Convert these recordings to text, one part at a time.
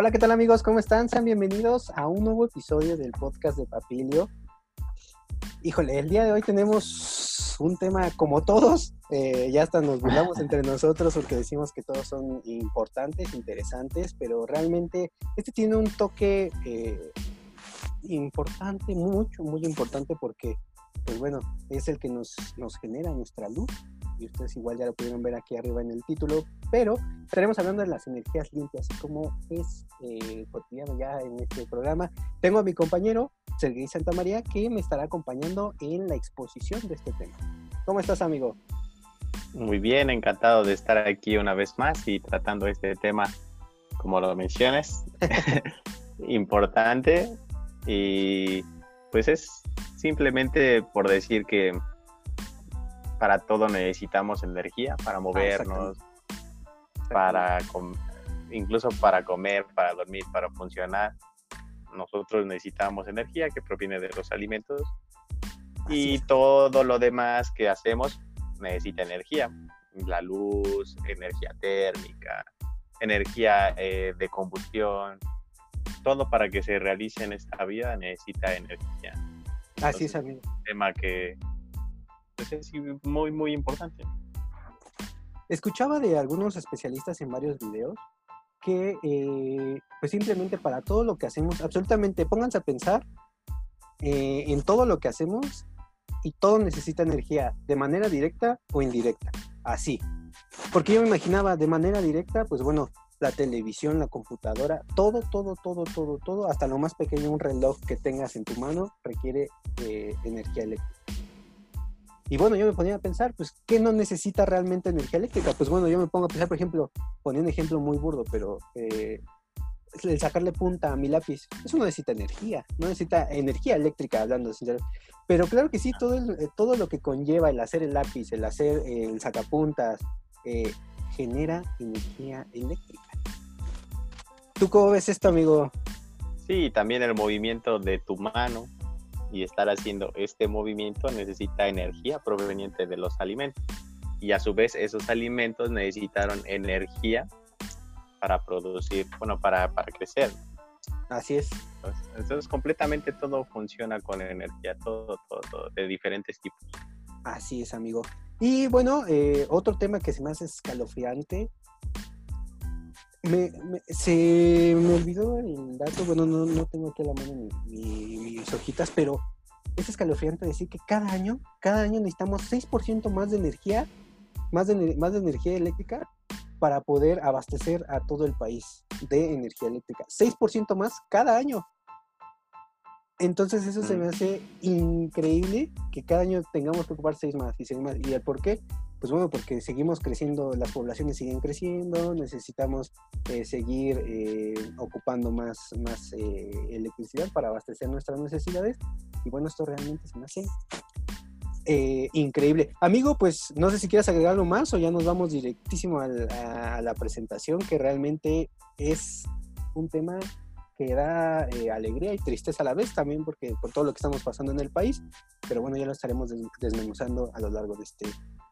Hola, ¿qué tal amigos? ¿Cómo están? Sean bienvenidos a un nuevo episodio del podcast de Papilio. Híjole, el día de hoy tenemos un tema como todos, eh, ya hasta nos burlamos entre nosotros porque decimos que todos son importantes, interesantes, pero realmente este tiene un toque eh, importante, mucho, muy importante porque, pues bueno, es el que nos, nos genera nuestra luz y ustedes igual ya lo pudieron ver aquí arriba en el título, pero estaremos hablando de las energías limpias, como es eh, cotidiano ya en este programa. Tengo a mi compañero Sergei Santamaría que me estará acompañando en la exposición de este tema. ¿Cómo estás, amigo? Muy bien, encantado de estar aquí una vez más y tratando este tema, como lo mencionas, importante y pues es simplemente por decir que para todo necesitamos energía, para ah, movernos, para incluso para comer, para dormir, para funcionar. Nosotros necesitamos energía que proviene de los alimentos y todo lo demás que hacemos necesita energía. La luz, energía térmica, energía eh, de combustión, todo para que se realice en esta vida necesita energía. Así es, amigo. tema que es muy, muy importante. Escuchaba de algunos especialistas en varios videos que eh, pues simplemente para todo lo que hacemos, absolutamente pónganse a pensar eh, en todo lo que hacemos y todo necesita energía de manera directa o indirecta, así. Porque yo me imaginaba de manera directa, pues bueno, la televisión, la computadora, todo, todo, todo, todo, todo, hasta lo más pequeño, un reloj que tengas en tu mano requiere eh, energía eléctrica. Y bueno, yo me ponía a pensar, pues, ¿qué no necesita realmente energía eléctrica? Pues bueno, yo me pongo a pensar, por ejemplo, ponía un ejemplo muy burdo, pero eh, el sacarle punta a mi lápiz, eso no necesita energía, no necesita energía eléctrica hablando. Pero claro que sí, todo, eh, todo lo que conlleva el hacer el lápiz, el hacer el sacapuntas, eh, genera energía eléctrica. ¿Tú cómo ves esto, amigo? Sí, también el movimiento de tu mano, y estar haciendo este movimiento necesita energía proveniente de los alimentos. Y a su vez esos alimentos necesitaron energía para producir, bueno, para, para crecer. Así es. Entonces, completamente todo funciona con energía, todo, todo, todo, de diferentes tipos. Así es, amigo. Y bueno, eh, otro tema que se me hace escalofriante. Me, se me olvidó el dato, bueno, no, no tengo aquí a la mano mis hojitas, pero es escalofriante decir que cada año, cada año necesitamos 6% más de energía, más de, más de energía eléctrica para poder abastecer a todo el país de energía eléctrica. 6% más cada año. Entonces eso se me mm. hace increíble que cada año tengamos que ocupar 6 más y 6 más. ¿Y el por qué? Pues bueno, porque seguimos creciendo, las poblaciones siguen creciendo, necesitamos eh, seguir eh, ocupando más, más eh, electricidad para abastecer nuestras necesidades. Y bueno, esto realmente me hace increíble. Amigo, pues no sé si quieres agregar algo más o ya nos vamos directísimo a la presentación, que realmente es un tema que da alegría y tristeza a la vez también porque por todo lo que estamos pasando en el país, pero bueno, ya lo estaremos desmenuzando a lo largo de este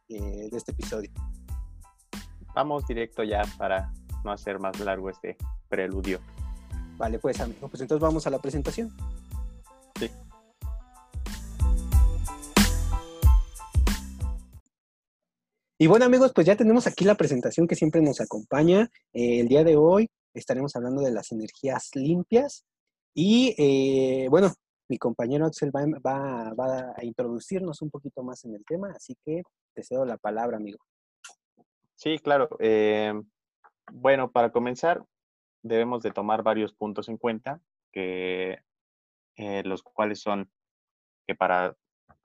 eh, de este episodio. Vamos directo ya para no hacer más largo este preludio. Vale, pues amigo, pues entonces vamos a la presentación. Sí. Y bueno amigos, pues ya tenemos aquí la presentación que siempre nos acompaña. Eh, el día de hoy estaremos hablando de las energías limpias. Y eh, bueno, mi compañero Axel va, a introducirnos un poquito más en el tema, así que te cedo la palabra, amigo. Sí, claro. Eh, bueno, para comenzar, debemos de tomar varios puntos en cuenta, que, eh, los cuales son que para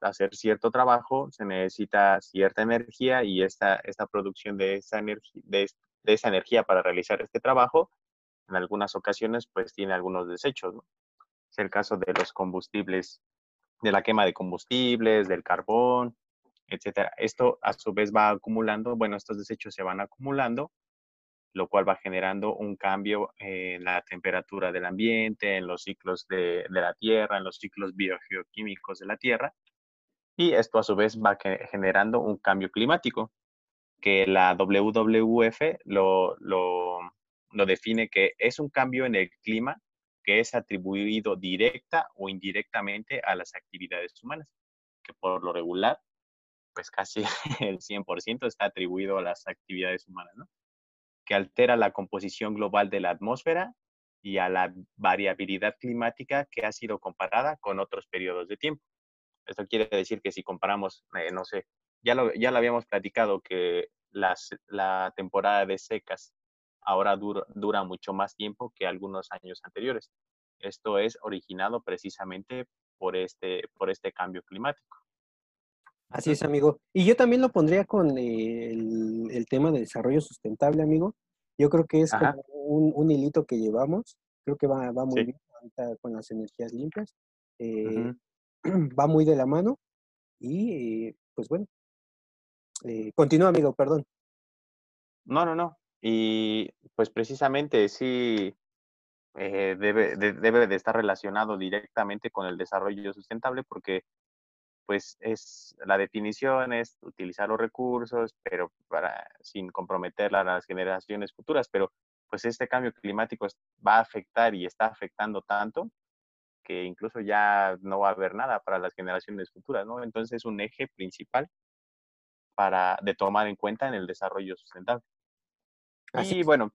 hacer cierto trabajo se necesita cierta energía y esta, esta producción de esa, energía, de esa energía para realizar este trabajo, en algunas ocasiones, pues tiene algunos desechos, ¿no? Es el caso de los combustibles, de la quema de combustibles, del carbón, etcétera. Esto a su vez va acumulando, bueno, estos desechos se van acumulando, lo cual va generando un cambio en la temperatura del ambiente, en los ciclos de, la Tierra, en los ciclos biogeoquímicos de la Tierra. Y esto a su vez va generando un cambio climático, que la WWF lo, lo, define que es un cambio en el clima que es atribuido directa o indirectamente a las actividades humanas, que por lo regular, pues casi el 100% está atribuido a las actividades humanas, ¿no? Que altera la composición global de la atmósfera y a la variabilidad climática que ha sido comparada con otros periodos de tiempo. Esto quiere decir que si comparamos, eh, no sé, ya lo, ya lo habíamos platicado, que las, la temporada de secas ahora dura, dura mucho más tiempo que algunos años anteriores. Esto es originado precisamente por este, por este cambio climático. Así es, amigo. Y yo también lo pondría con el, el tema de desarrollo sustentable, amigo. Yo creo que es como un, un, hilito que llevamos. Creo que va, va muy bien con las energías limpias. Eh, va muy de la mano. Y eh, pues bueno. Eh, continúa, amigo, perdón. No, no, no. Y pues precisamente sí eh, debe, de, debe de estar relacionado directamente con el desarrollo sustentable porque pues es la definición es utilizar los recursos, pero para sin comprometer a las generaciones futuras, pero pues este cambio climático va a afectar y está afectando tanto que incluso ya no va a haber nada para las generaciones futuras, ¿no? Entonces es un eje principal para de tomar en cuenta en el desarrollo sustentable. Y bueno,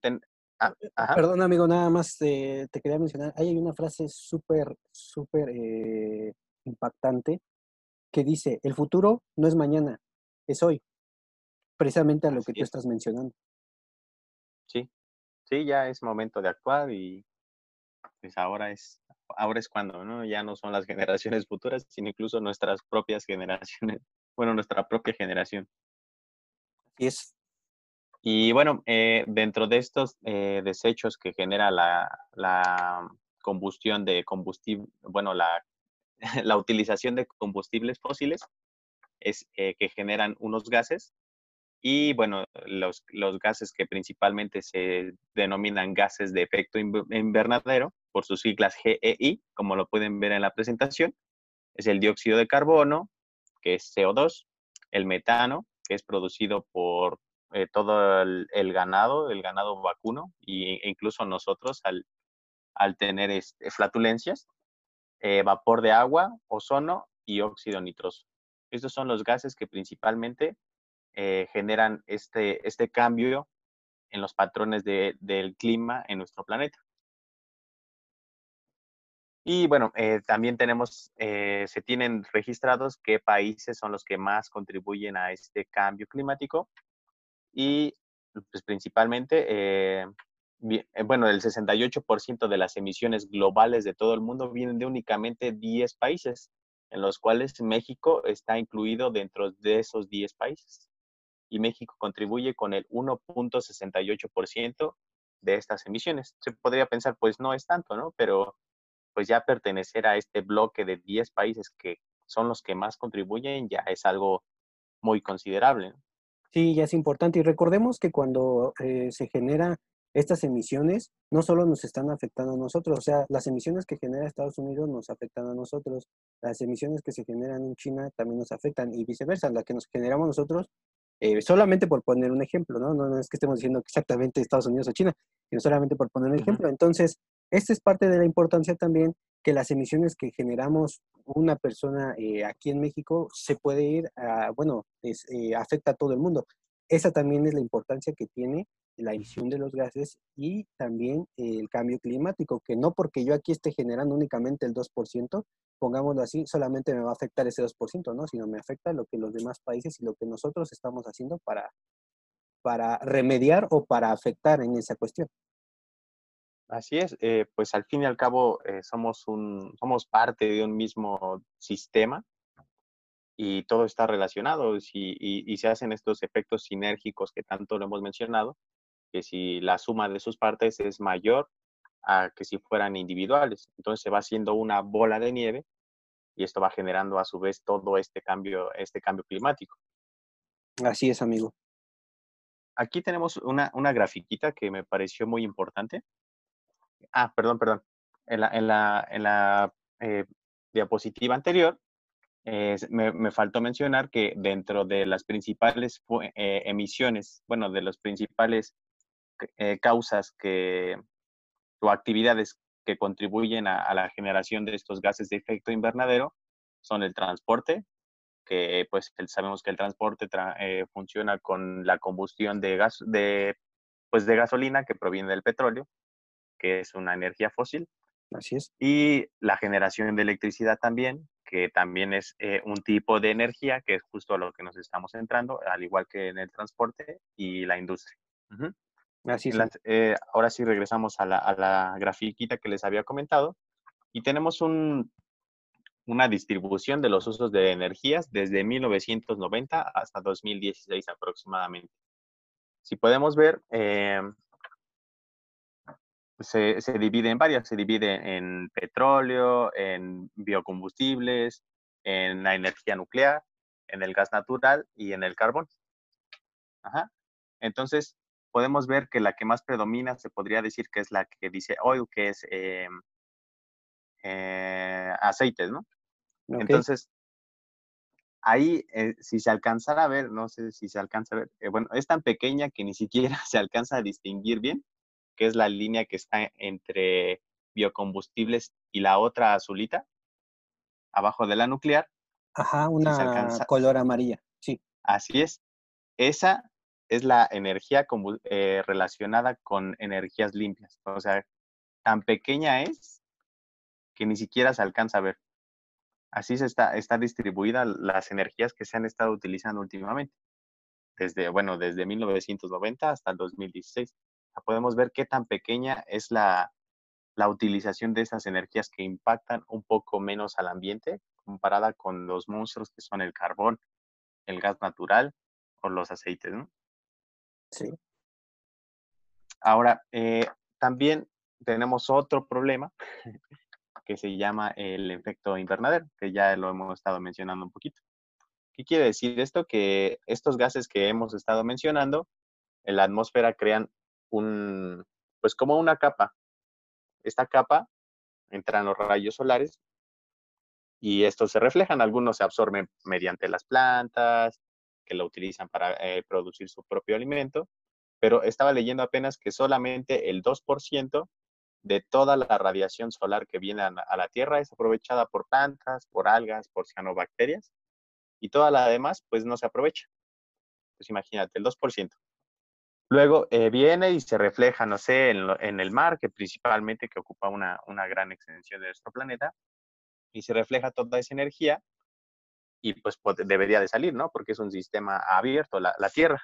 ah, eh, perdón amigo, nada más te quería mencionar, hay una frase súper, súper eh, impactante que dice, el futuro no es mañana, es hoy, precisamente a lo que tú estás mencionando. Sí, sí, ya es momento de actuar y pues ahora es, ahora es cuando, ¿no? Ya no son las generaciones futuras, sino incluso nuestras propias generaciones, bueno, nuestra propia generación. Así es. Y bueno, eh, dentro de estos eh, desechos que genera la, combustión de combustible, bueno, la, la utilización de combustibles fósiles, es eh, que generan unos gases. Y bueno, los, los, gases que principalmente se denominan gases de efecto invernadero, por sus siglas GEI, como lo pueden ver en la presentación, es el dióxido de carbono, que es CO2, el metano, que es producido por eh, todo el, ganado, el ganado vacuno, e incluso nosotros al, al tener este, flatulencias, eh, vapor de agua, ozono y óxido nitroso. Estos son los gases que principalmente eh, generan este, este cambio en los patrones de, del clima en nuestro planeta. Y bueno, también tenemos, se tienen registrados qué países son los que más contribuyen a este cambio climático y pues principalmente, eh, eh, bueno, el 68% de las emisiones globales de todo el mundo vienen de únicamente 10 países, en los cuales México está incluido dentro de esos 10 países. Y México contribuye con el 1.68% de estas emisiones. Se podría pensar, pues no es tanto, ¿no? Pero pues ya pertenecer a este bloque de 10 países que son los que más contribuyen ya es algo muy considerable. ¿no? Sí, ya es importante. Y recordemos que cuando eh, se genera estas emisiones, no solo nos están afectando a nosotros, o sea, las emisiones que genera Estados Unidos nos afectan a nosotros, las emisiones que se generan en China también nos afectan y viceversa, las que nos generamos nosotros, eh, solamente por poner un ejemplo, ¿no? ¿no? es que estemos diciendo exactamente Estados Unidos o China, sino solamente por poner un ejemplo. Entonces, esta es parte de la importancia también que las emisiones que generamos una persona eh, aquí en México se puede ir a, bueno, eh, afecta a todo el mundo. Esa también es la importancia que tiene la emisión de los gases y también el cambio climático, que no porque yo aquí esté generando únicamente el 2%, pongámoslo así, solamente me va a afectar ese 2%, ¿no? Sino me afecta lo que los demás países y lo que nosotros estamos haciendo para, para remediar o para afectar en esa cuestión. Así es, eh, pues al fin y al cabo eh, somos, un, somos parte de un mismo sistema y todo está relacionado y, se hacen estos efectos sinérgicos que tanto lo hemos mencionado, que si la suma de sus partes es mayor a que si fueran individuales. Entonces se va haciendo una bola de nieve y esto va generando a su vez todo este cambio, este cambio climático. Así es, amigo. Aquí tenemos una, una grafiquita que me pareció muy importante Ah, perdón, perdón. En la, en la, en la eh, diapositiva anterior, eh, me, me, faltó mencionar que dentro de las principales eh, emisiones, bueno, de los principales causas que, o actividades que contribuyen a, la generación de estos gases de efecto invernadero son el transporte, que pues sabemos que el transporte funciona con la combustión de gas, de, pues de gasolina que proviene del petróleo, que es una energía fósil. Así es. Y la generación de electricidad también, que también es eh, un tipo de energía, que es justo a lo que nos estamos centrando, al igual que en el transporte y la industria. Así es. Eh, ahora sí regresamos a la, a la grafiquita que les había comentado y tenemos un, una distribución de los usos de energías desde 1990 hasta 2016 aproximadamente. Si podemos ver, eh, se, se, divide en varias, se divide en petróleo, en biocombustibles, en la energía nuclear, en el gas natural y en el carbón. Ajá. Entonces, podemos ver que la que más predomina se podría decir que es la que dice oil, que es eh, eh, aceites, ¿no? Entonces, ahí, eh, si se alcanzara a ver, no sé si se alcanza a ver, bueno, es tan pequeña que ni siquiera se alcanza a distinguir bien, que es la línea que está entre biocombustibles y la otra azulita, abajo de la nuclear. Ajá, una color amarilla, sí. Así es. Esa es la energía eh, relacionada con energías limpias. O sea, tan pequeña es que ni siquiera se alcanza a ver. Así se está, está distribuida las energías que se han estado utilizando últimamente. Desde, bueno, desde 1990 hasta el 2016. Podemos ver qué tan pequeña es la, la utilización de esas energías que impactan un poco menos al ambiente comparada con los monstruos que son el carbón, el gas natural o los aceites, ¿no? Sí. Ahora, eh, también tenemos otro problema que se llama el efecto invernadero, que ya lo hemos estado mencionando un poquito. ¿Qué quiere decir esto? Que estos gases que hemos estado mencionando en la atmósfera crean un, pues como una capa. Esta capa entran los rayos solares y estos se reflejan. Algunos se absorben mediante las plantas, que lo utilizan para eh, producir su propio alimento, pero estaba leyendo apenas que solamente el 2% de toda la radiación solar que viene a, la Tierra es aprovechada por plantas, por algas, por cianobacterias, y toda la demás pues no se aprovecha. Pues imagínate, el 2%. Luego eh, viene y se refleja, no sé, en, el mar, que principalmente que ocupa una, una gran extensión de nuestro planeta, y se refleja toda esa energía y pues, debería de salir, ¿no? Porque es un sistema abierto, la, Tierra.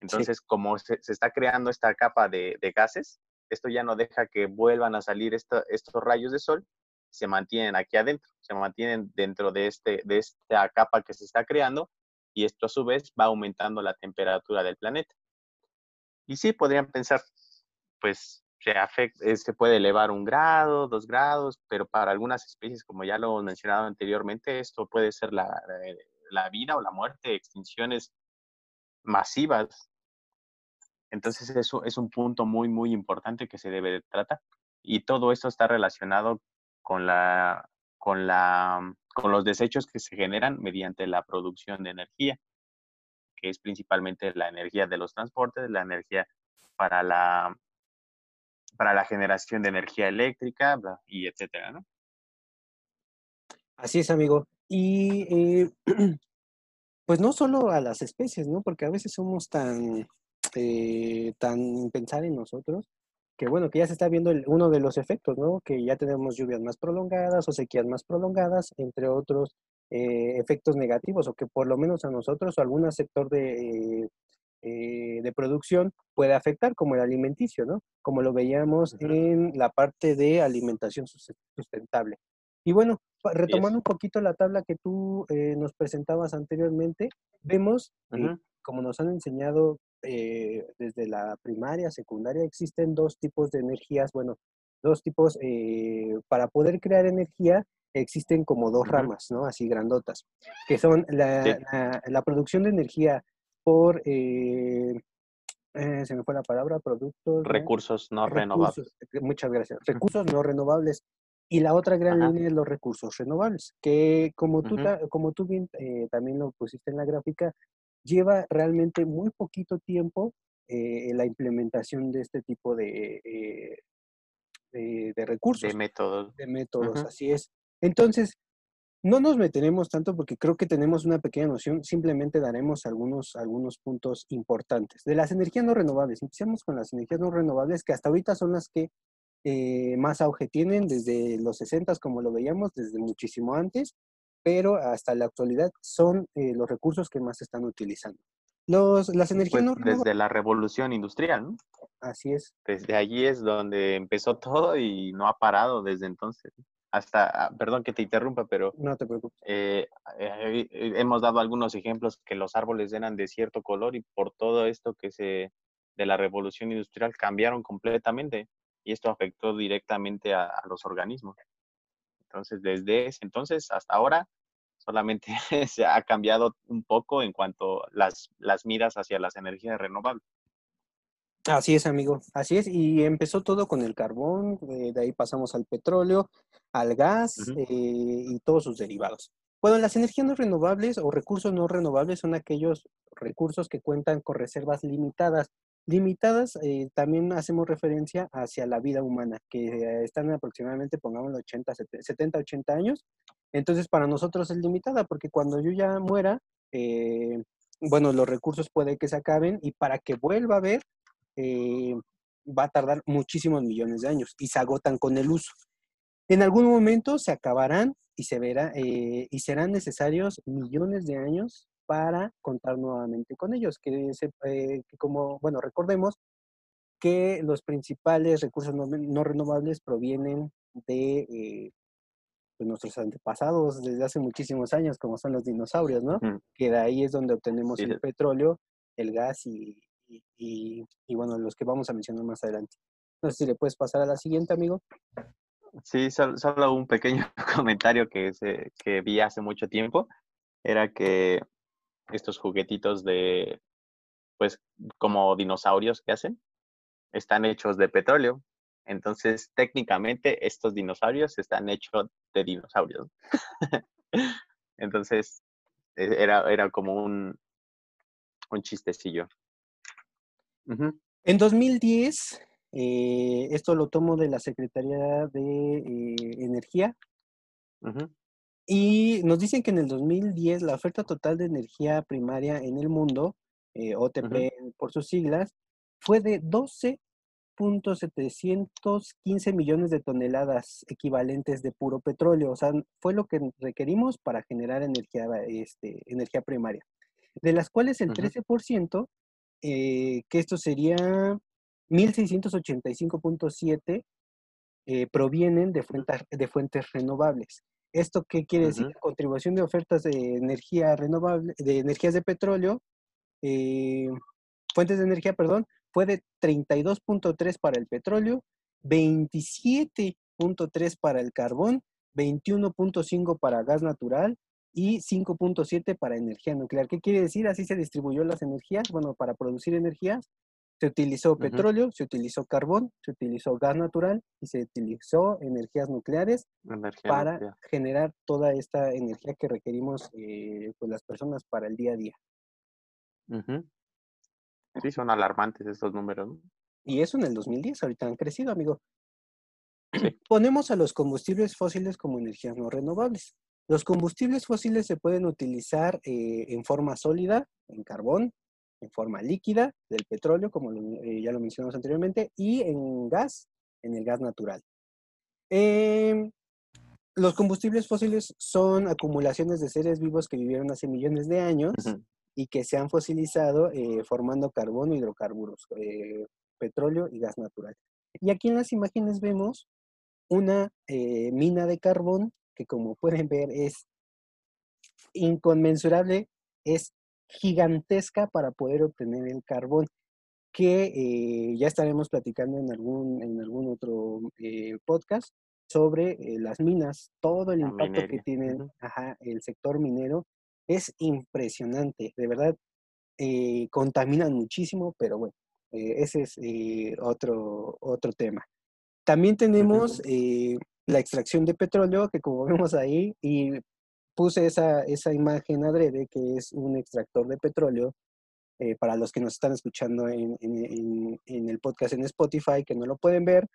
Entonces, como se, está creando esta capa de, gases, esto ya no deja que vuelvan a salir estos rayos de sol, se mantienen aquí adentro, se mantienen dentro de, este, de esta capa que se está creando y esto a su vez va aumentando la temperatura del planeta. Y sí, podrían pensar, pues se, eh, se puede elevar un grado, dos grados, pero para algunas especies, como ya lo mencionado anteriormente, esto puede ser la, eh, la vida o la muerte, extinciones masivas. Entonces eso es un punto muy, muy importante que se debe de tratar. Y todo esto está relacionado con, la, con, la, con los desechos que se generan mediante la producción de energía, que es principalmente la energía de los transportes, la energía para la para la generación de energía eléctrica y etcétera, ¿no? Así es, amigo. Y eh, pues no solo a las especies, ¿no? Porque a veces somos tan, eh, tan pensar en nosotros que bueno, que ya se está viendo uno de los efectos, ¿no? Que ya tenemos lluvias más prolongadas o sequías más prolongadas, entre otros eh, efectos negativos, o que por lo menos a nosotros o algún sector de, eh, de producción puede afectar, como el alimenticio, ¿no? Como lo veíamos en la parte de alimentación sustentable. Y bueno, retomando un poquito la tabla que tú eh, nos presentabas anteriormente, vemos, eh, como nos han enseñado desde la primaria, secundaria, existen dos tipos de energías, bueno, dos tipos, para poder crear energía, existen como dos ramas, ¿no? Así grandotas, que son la, la producción de energía por, eh, eh, se me fue la palabra, productos. Recursos no renovables. Eh, muchas gracias. Recursos no renovables. Y la otra gran línea es los recursos renovables, que como tú, como tú bien también lo pusiste en la gráfica, lleva realmente muy poquito tiempo eh, la implementación de este tipo de, eh, de, recursos. De métodos. De métodos, así es. Entonces, no nos meteremos tanto porque creo que tenemos una pequeña noción, simplemente daremos algunos, algunos puntos importantes. De las energías no renovables, empecemos con las energías no renovables que hasta ahorita son las que eh, más auge tienen desde los 60, como lo veíamos, desde muchísimo antes, pero hasta la actualidad son eh, los recursos que más se están utilizando. Los, las energías pues, Desde la revolución industrial, ¿no? Así es. Desde allí es donde empezó todo y no ha parado desde entonces. Hasta, ah, perdón que te interrumpa, pero... No te preocupes. Eh, hemos dado algunos ejemplos que los árboles eran de cierto color y por todo esto que se de la revolución industrial cambiaron completamente y esto afectó directamente a, los organismos. Entonces, desde ese entonces hasta ahora, solamente se ha cambiado un poco en cuanto a las, las miras hacia las energías renovables. Así es, amigo, así es. Y empezó todo con el carbón, eh, de ahí pasamos al petróleo, al gas eh, y todos sus derivados. Bueno, las energías no renovables o recursos no renovables son aquellos recursos que cuentan con reservas limitadas Limitadas, eh, también hacemos referencia hacia la vida humana, que están aproximadamente, pongamos 80, 70, 80 años. Entonces, para nosotros es limitada, porque cuando yo ya muera, eh, bueno, los recursos puede que se acaben y para que vuelva a haber, eh, va a tardar muchísimos millones de años y se agotan con el uso. En algún momento se acabarán y se verá y serán necesarios millones de años para contar nuevamente con ellos, que, eh, como, bueno, recordemos que los principales recursos no, renovables provienen de eh, pues, nuestros antepasados desde hace muchísimos años, como son los dinosaurios, ¿no? Que de ahí es donde obtenemos el petróleo, el gas y, y, bueno, los que vamos a mencionar más adelante. No sé si le puedes pasar a la siguiente, amigo. Sí, solo, un pequeño comentario que, se, que vi hace mucho tiempo. Era que estos juguetitos de, pues, como dinosaurios que hacen, están hechos de petróleo. Entonces, técnicamente, estos dinosaurios están hechos de dinosaurios. Entonces, e, era, era como un, un chistecillo. En 2010, eh, esto lo tomo de la Secretaría de eh, Energía, y nos dicen que en el 2010 la oferta total de energía primaria en el mundo, eh, OTP por sus siglas, fue de 12.715 millones de toneladas equivalentes de puro petróleo. O sea, fue lo que requerimos para generar energía, este, energía primaria. De las cuales el 13%, eh, que esto sería 1.685.7, eh, provienen de fuentes, de fuentes renovables. ¿Esto qué quiere decir? Contribución de ofertas de energía renovable, de energías de petróleo, eh, fuentes de energía, perdón, fue de 32.3 para el petróleo, 27.3 para el carbón, 21.5 para gas natural y 5.7 para energía nuclear. ¿Qué quiere decir? Así se distribuyó las energías, bueno, para producir energías se utilizó petróleo, se utilizó carbón, se utilizó gas natural y se utilizó energías nucleares para generar toda esta energía que requerimos eh, pues las personas para el día a día. Sí, son alarmantes estos números. Y eso en el 2010, ahorita han crecido, amigo. Ponemos a los combustibles fósiles como energías no renovables. Los combustibles fósiles se pueden utilizar eh, en forma sólida, en carbón, en forma líquida del petróleo, como eh, ya lo mencionamos anteriormente, y en gas, en el gas natural. Em, los combustibles fósiles son acumulaciones de seres vivos que vivieron hace millones de años y que se han fosilizado eh, formando carbono, hidrocarburos, eh, petróleo y gas natural. Y aquí en las imágenes vemos una mina de carbón que como pueden ver es inconmensurable, es gigantesca para poder obtener el carbón, que eh, ya estaremos platicando en algún, en algún otro eh, podcast sobre eh, las minas, todo el impacto que tiene el sector minero es impresionante, de verdad, contaminan muchísimo, pero bueno, ese es otro, otro tema. También tenemos la extracción de petróleo, que como vemos ahí, y puse esa, esa imagen adrede que es un extractor de petróleo eh, para los que nos están escuchando en, el podcast en Spotify, que no lo pueden ver,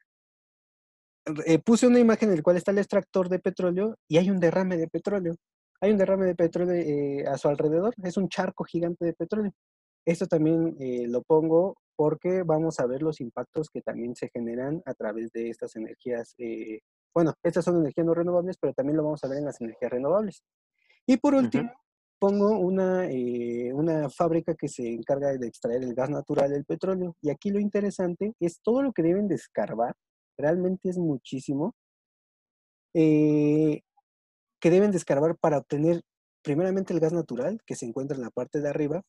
eh, puse una imagen en la cual está el extractor de petróleo y hay un derrame de petróleo. Hay un derrame de petróleo eh, a su alrededor, es un charco gigante de petróleo. Esto también lo pongo porque vamos a ver los impactos que también se generan a través de estas energías. Bueno, estas son energías no renovables, pero también lo vamos a ver en las energías renovables. Y por último, pongo una, eh, una fábrica que se encarga de extraer el gas natural del petróleo. Y aquí lo interesante es todo lo que deben de escarbar, realmente es muchísimo, eh, que deben de escarbar para obtener primeramente el gas natural, que se encuentra en la parte de arriba,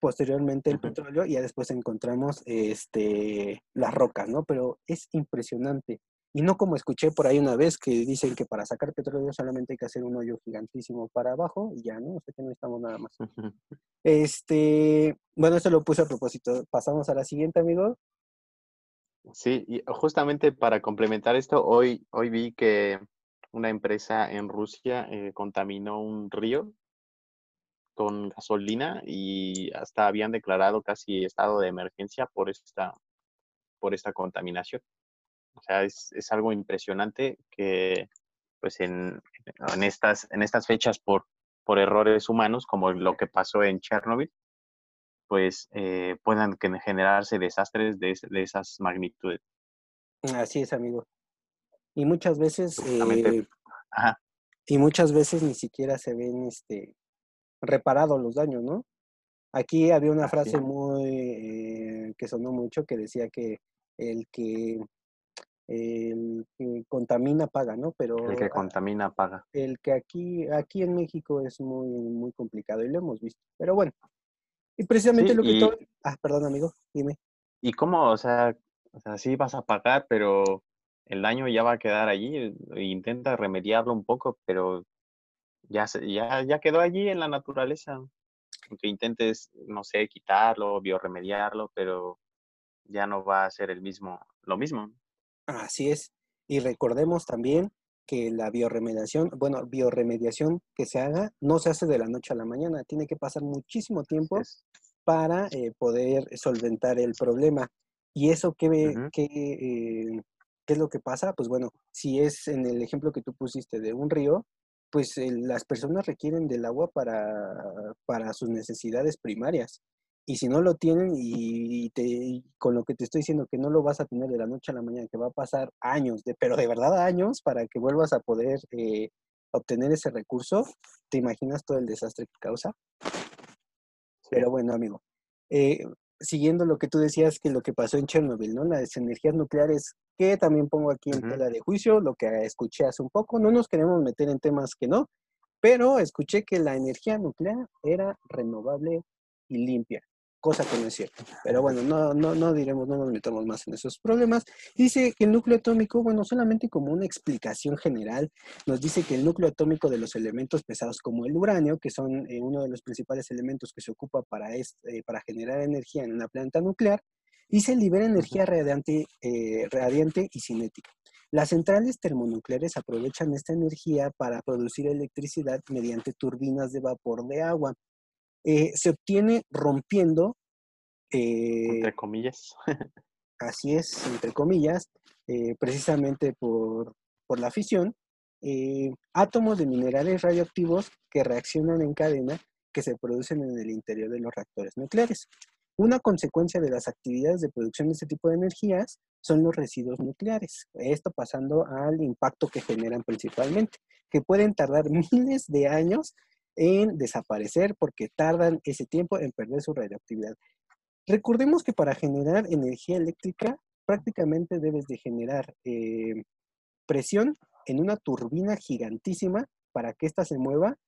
posteriormente el petróleo y ya después encontramos este, las rocas, ¿no? Pero es impresionante. Y no como escuché por ahí una vez que dicen que para sacar petróleo solamente hay que hacer un hoyo gigantísimo para abajo y ya, ¿no? O sea que no estamos nada más. Este, bueno, esto lo puse a propósito. Pasamos a la siguiente, amigo. Sí, y justamente para complementar esto, hoy, hoy vi que una empresa en Rusia eh, contaminó un río con gasolina y hasta habían declarado casi estado de emergencia por esta, por esta contaminación. O sea, es, es algo impresionante que pues en, en, estas, en estas fechas por, por errores humanos, como lo que pasó en Chernobyl, pues eh, puedan generarse desastres de, de, esas magnitudes. Así es, amigo. Y muchas veces, eh, y muchas veces ni siquiera se ven este, reparados los daños, ¿no? Aquí había una frase muy eh, que sonó mucho que decía que el que el que contamina paga, ¿no? Pero el que contamina paga. El que aquí aquí en México es muy muy complicado y lo hemos visto. Pero bueno. Y precisamente lo que todo Ah, perdón, amigo, dime. ¿Y cómo, o sea, o sea, sí vas a pagar, pero el daño ya va a quedar allí, e intenta remediarlo un poco, pero ya ya ya quedó allí en la naturaleza. Aunque intentes, no sé, quitarlo, bioremediarlo, pero ya no va a ser el mismo, lo mismo. Así es. Y recordemos también que la bioremediación, bueno, bioremediación que se haga no se hace de la noche a la mañana, tiene que pasar muchísimo tiempo para eh, poder solventar el problema. ¿Y eso qué, uh qué, eh, qué, es lo que pasa? Pues bueno, si es en el ejemplo que tú pusiste de un río, pues las personas requieren del agua para, para sus necesidades primarias. Y si no lo tienen y, te, con lo que te estoy diciendo que no lo vas a tener de la noche a la mañana, que va a pasar años, de, pero de verdad años para que vuelvas a poder eh, obtener ese recurso, ¿te imaginas todo el desastre que causa? Pero bueno, amigo, eh, siguiendo lo que tú decías que lo que pasó en Chernobyl, ¿no? Las energías nucleares, que también pongo aquí en tela de juicio, lo que escuché hace un poco, no nos queremos meter en temas que no, pero escuché que la energía nuclear era renovable y limpia cosa que no es cierto. Pero bueno, no, no, no diremos, no nos metamos más en esos problemas. Dice que el núcleo atómico, bueno, solamente como una explicación general, nos dice que el núcleo atómico de los elementos pesados como el uranio, que son eh, uno de los principales elementos que se ocupa para, este, para generar energía en una planta nuclear, y se libera energía radiante, eh, radiante y cinética. Las centrales termonucleares aprovechan esta energía para producir electricidad mediante turbinas de vapor de agua. Eh, se obtiene rompiendo. entre eh, comillas. así es, entre comillas, eh, precisamente por, por, la fisión, átomos de minerales radioactivos que reaccionan en cadena que se producen en el interior de los reactores nucleares. Una consecuencia de las actividades de producción de este tipo de energías son los residuos nucleares. Esto pasando al impacto que generan principalmente, que pueden tardar miles de años en desaparecer porque tardan ese tiempo en perder su radioactividad. Recordemos que para generar energía eléctrica prácticamente debes de generar eh, presión en una turbina gigantísima para que ésta se mueva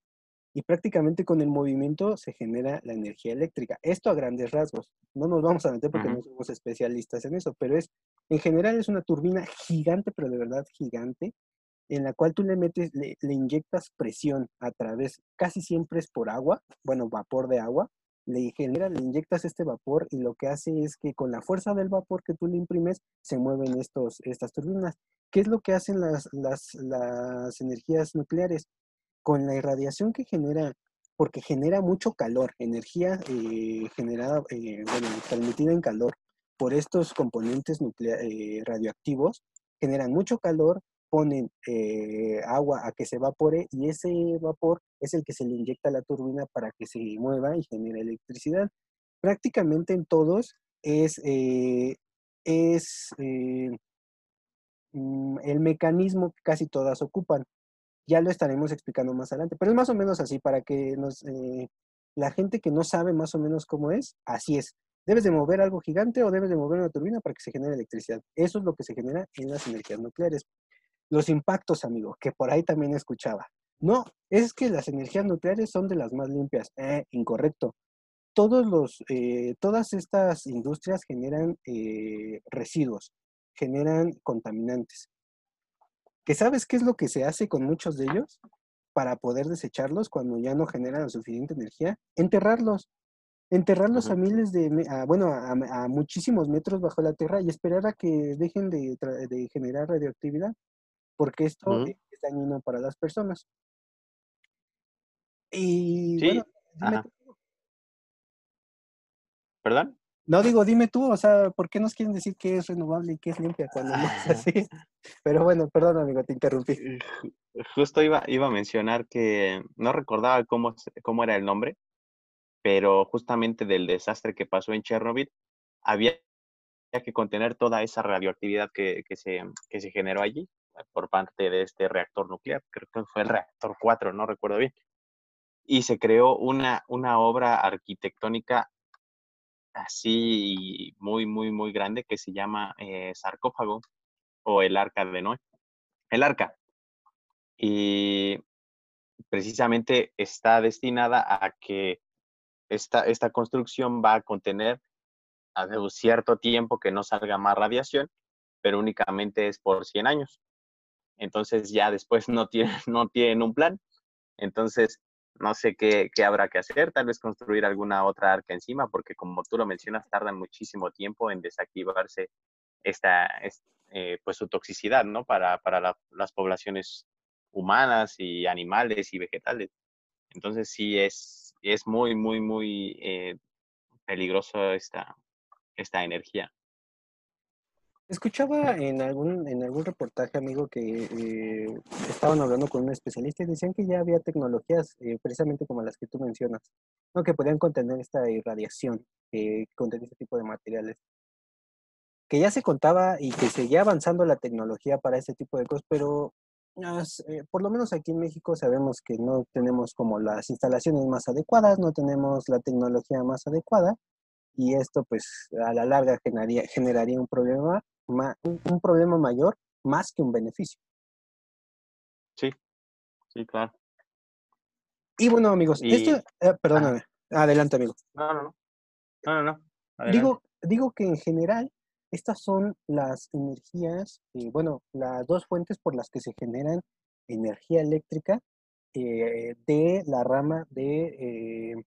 y prácticamente con el movimiento se genera la energía eléctrica. Esto a grandes rasgos. No nos vamos a meter porque no somos especialistas en eso, pero es, en general es una turbina gigante, pero de verdad gigante, en la cual tú le metes, le, inyectas presión a través, casi siempre es por agua, bueno, vapor de agua, le genera, le inyectas este vapor y lo que hace es que con la fuerza del vapor que tú le imprimes, se mueven estos, estas turbinas. ¿Qué es lo que hacen las, las, las energías nucleares? Con la irradiación que genera porque genera mucho calor, energía eh, generada, eh, bueno, transmitida en calor por estos componentes eh, radioactivos, generan mucho calor, ponen agua a que se evapore y ese vapor es el que se le inyecta a la turbina para que se mueva y genere electricidad. Prácticamente en todos es, es mm, el mecanismo que casi todas ocupan. Ya lo estaremos explicando más adelante, pero es más o menos así para que nos, eh, la gente que no sabe más o menos cómo es, así es. Debes de mover algo gigante o debes de mover una turbina para que se genere electricidad. Eso es lo que se genera en las energías nucleares. Los impactos, amigo, que por ahí también escuchaba. No, es que las energías nucleares son de las más limpias. Eh, incorrecto. Todos los, eh, todas estas industrias generan eh, residuos, generan contaminantes que sabes qué es lo que se hace con muchos de ellos para poder desecharlos cuando ya no generan suficiente energía, enterrarlos, enterrarlos a miles de, bueno, a, muchísimos metros bajo la tierra y esperar a que dejen de, generar radioactividad, porque esto es dañino para las personas. Y bueno, ¿Perdón? No digo, dime tú, o sea, ¿por qué nos quieren decir que es renovable y que es limpia cuando no es así? Pero bueno, perdón, amigo, te interrumpí. Eh, justo iba, iba a mencionar que no recordaba cómo, cómo era el nombre, pero justamente del desastre que pasó en Chernobyl, había que contener toda esa radioactividad que, que, se, que se generó allí por parte de este reactor nuclear. Creo que fue el reactor 4, no recuerdo bien. Y se creó una, una obra arquitectónica así muy, muy, muy grande que se llama eh, sarcófago o el arca de Noé. El arca. Y precisamente está destinada a que esta, esta construcción va a contener a un cierto tiempo que no salga más radiación, pero únicamente es por 100 años. Entonces ya después no tienen, no tienen un plan. Entonces no sé qué, habrá que hacer, tal vez construir alguna otra arca encima, porque como tú lo mencionas, tardan muchísimo tiempo en desactivarse esta, eh, pues su toxicidad, ¿no? Para, para las poblaciones humanas y animales y vegetales. Entonces sí es, es muy, muy, muy eh, peligroso esta, esta energía. Escuchaba en algún, en algún reportaje, amigo, que eh, estaban hablando con un especialista y decían que ya había tecnologías, eh, precisamente como las que tú mencionas, ¿no? que podían contener esta irradiación, que contenía este tipo de materiales. Que ya se contaba y que seguía avanzando la tecnología para este tipo de cosas, pero eh, por lo menos aquí en México sabemos que no tenemos como las instalaciones más adecuadas, no tenemos la tecnología más adecuada y esto pues a la larga generaría, generaría un problema un, problema mayor más que un beneficio. Sí, sí, claro. Y bueno, amigos, esto, eh, perdóname, adelante, amigo. No, no, no, no, no. Digo, digo que en general estas son las energías, eh, bueno, las dos fuentes por las que se generan energía eléctrica eh, de la rama de,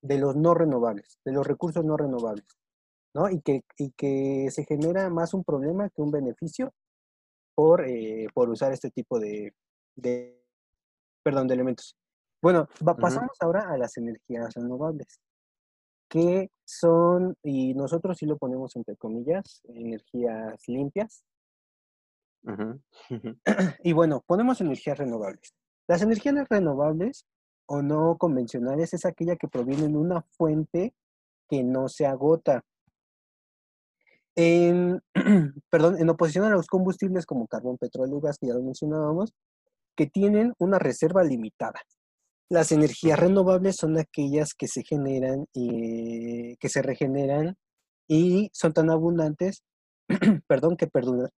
de los no renovables, de los recursos no renovables. ¿No? Y que, y que se genera más un problema que un beneficio por, eh, por usar este tipo de, de, perdón, de elementos. Bueno, pasamos ahora a las energías renovables, que son, y nosotros sí lo ponemos entre comillas, energías limpias. y bueno, ponemos energías renovables. Las energías renovables o no convencionales es aquella que proviene de una fuente que no se agota, en, perdón, en oposición a los combustibles como carbón, petróleo y gas, que ya lo mencionábamos, que tienen una reserva limitada. Las energías renovables son aquellas que se generan y que se regeneran y son tan abundantes, perdón, que,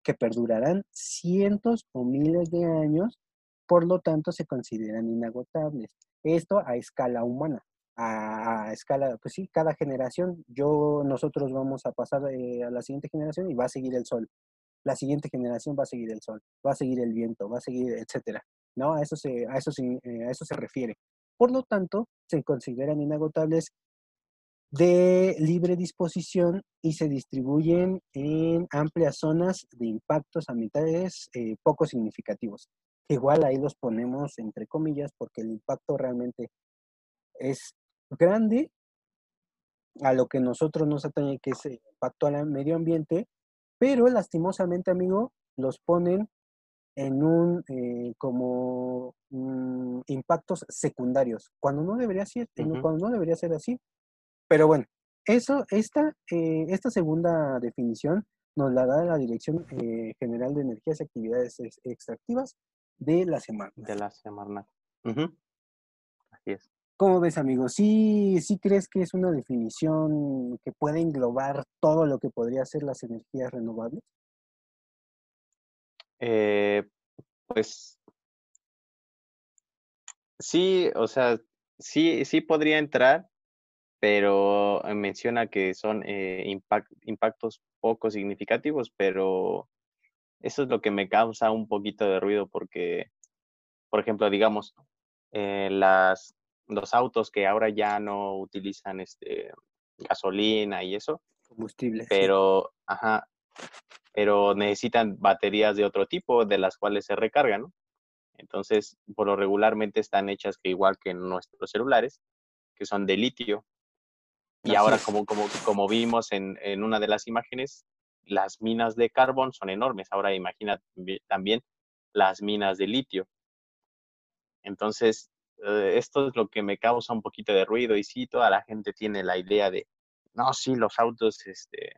que perdurarán cientos o miles de años, por lo tanto se consideran inagotables. Esto a escala humana a, escala, pues sí, cada generación, yo, nosotros vamos a pasar eh, a la siguiente generación y va a seguir el sol. La siguiente generación va a seguir el sol, va a seguir el viento, va a seguir, etcétera. ¿No? A eso se, a eso eh, a eso se refiere. Por lo tanto, se consideran inagotables de libre disposición y se distribuyen en amplias zonas de impactos ambientales eh, poco significativos. Igual ahí los ponemos entre comillas porque el impacto realmente es grande a lo que nosotros nos atañe, que es el impacto al medio ambiente, pero lastimosamente, amigo, los ponen en un eh, como mm, impactos secundarios, cuando no debería ser, cuando no debería ser así. Pero bueno, eso, esta, eh, esta segunda definición nos la da la Dirección eh, General de Energías y Actividades Extractivas de la semana. De la semana. Así es. ¿Cómo ves, amigo? ¿Sí, ¿Sí crees que es una definición que puede englobar todo lo que podría ser las energías renovables? Eh, pues sí, o sea, sí, sí podría entrar, pero menciona que son eh, impactos poco significativos, pero eso es lo que me causa un poquito de ruido porque, por ejemplo, digamos, eh, las, los autos que ahora ya no utilizan este, gasolina y eso. Combustible. Pero, ajá, pero necesitan baterías de otro tipo de las cuales se recargan, ¿no? Entonces, por lo regularmente están hechas que igual que nuestros celulares, que son de litio. Y ahora, como, como, como vimos en, en una de las imágenes, las minas de carbón son enormes. Ahora imagina también las minas de litio. Entonces, esto es lo que me causa un poquito de ruido y sí, toda la gente tiene la idea de, no, sí, los autos este,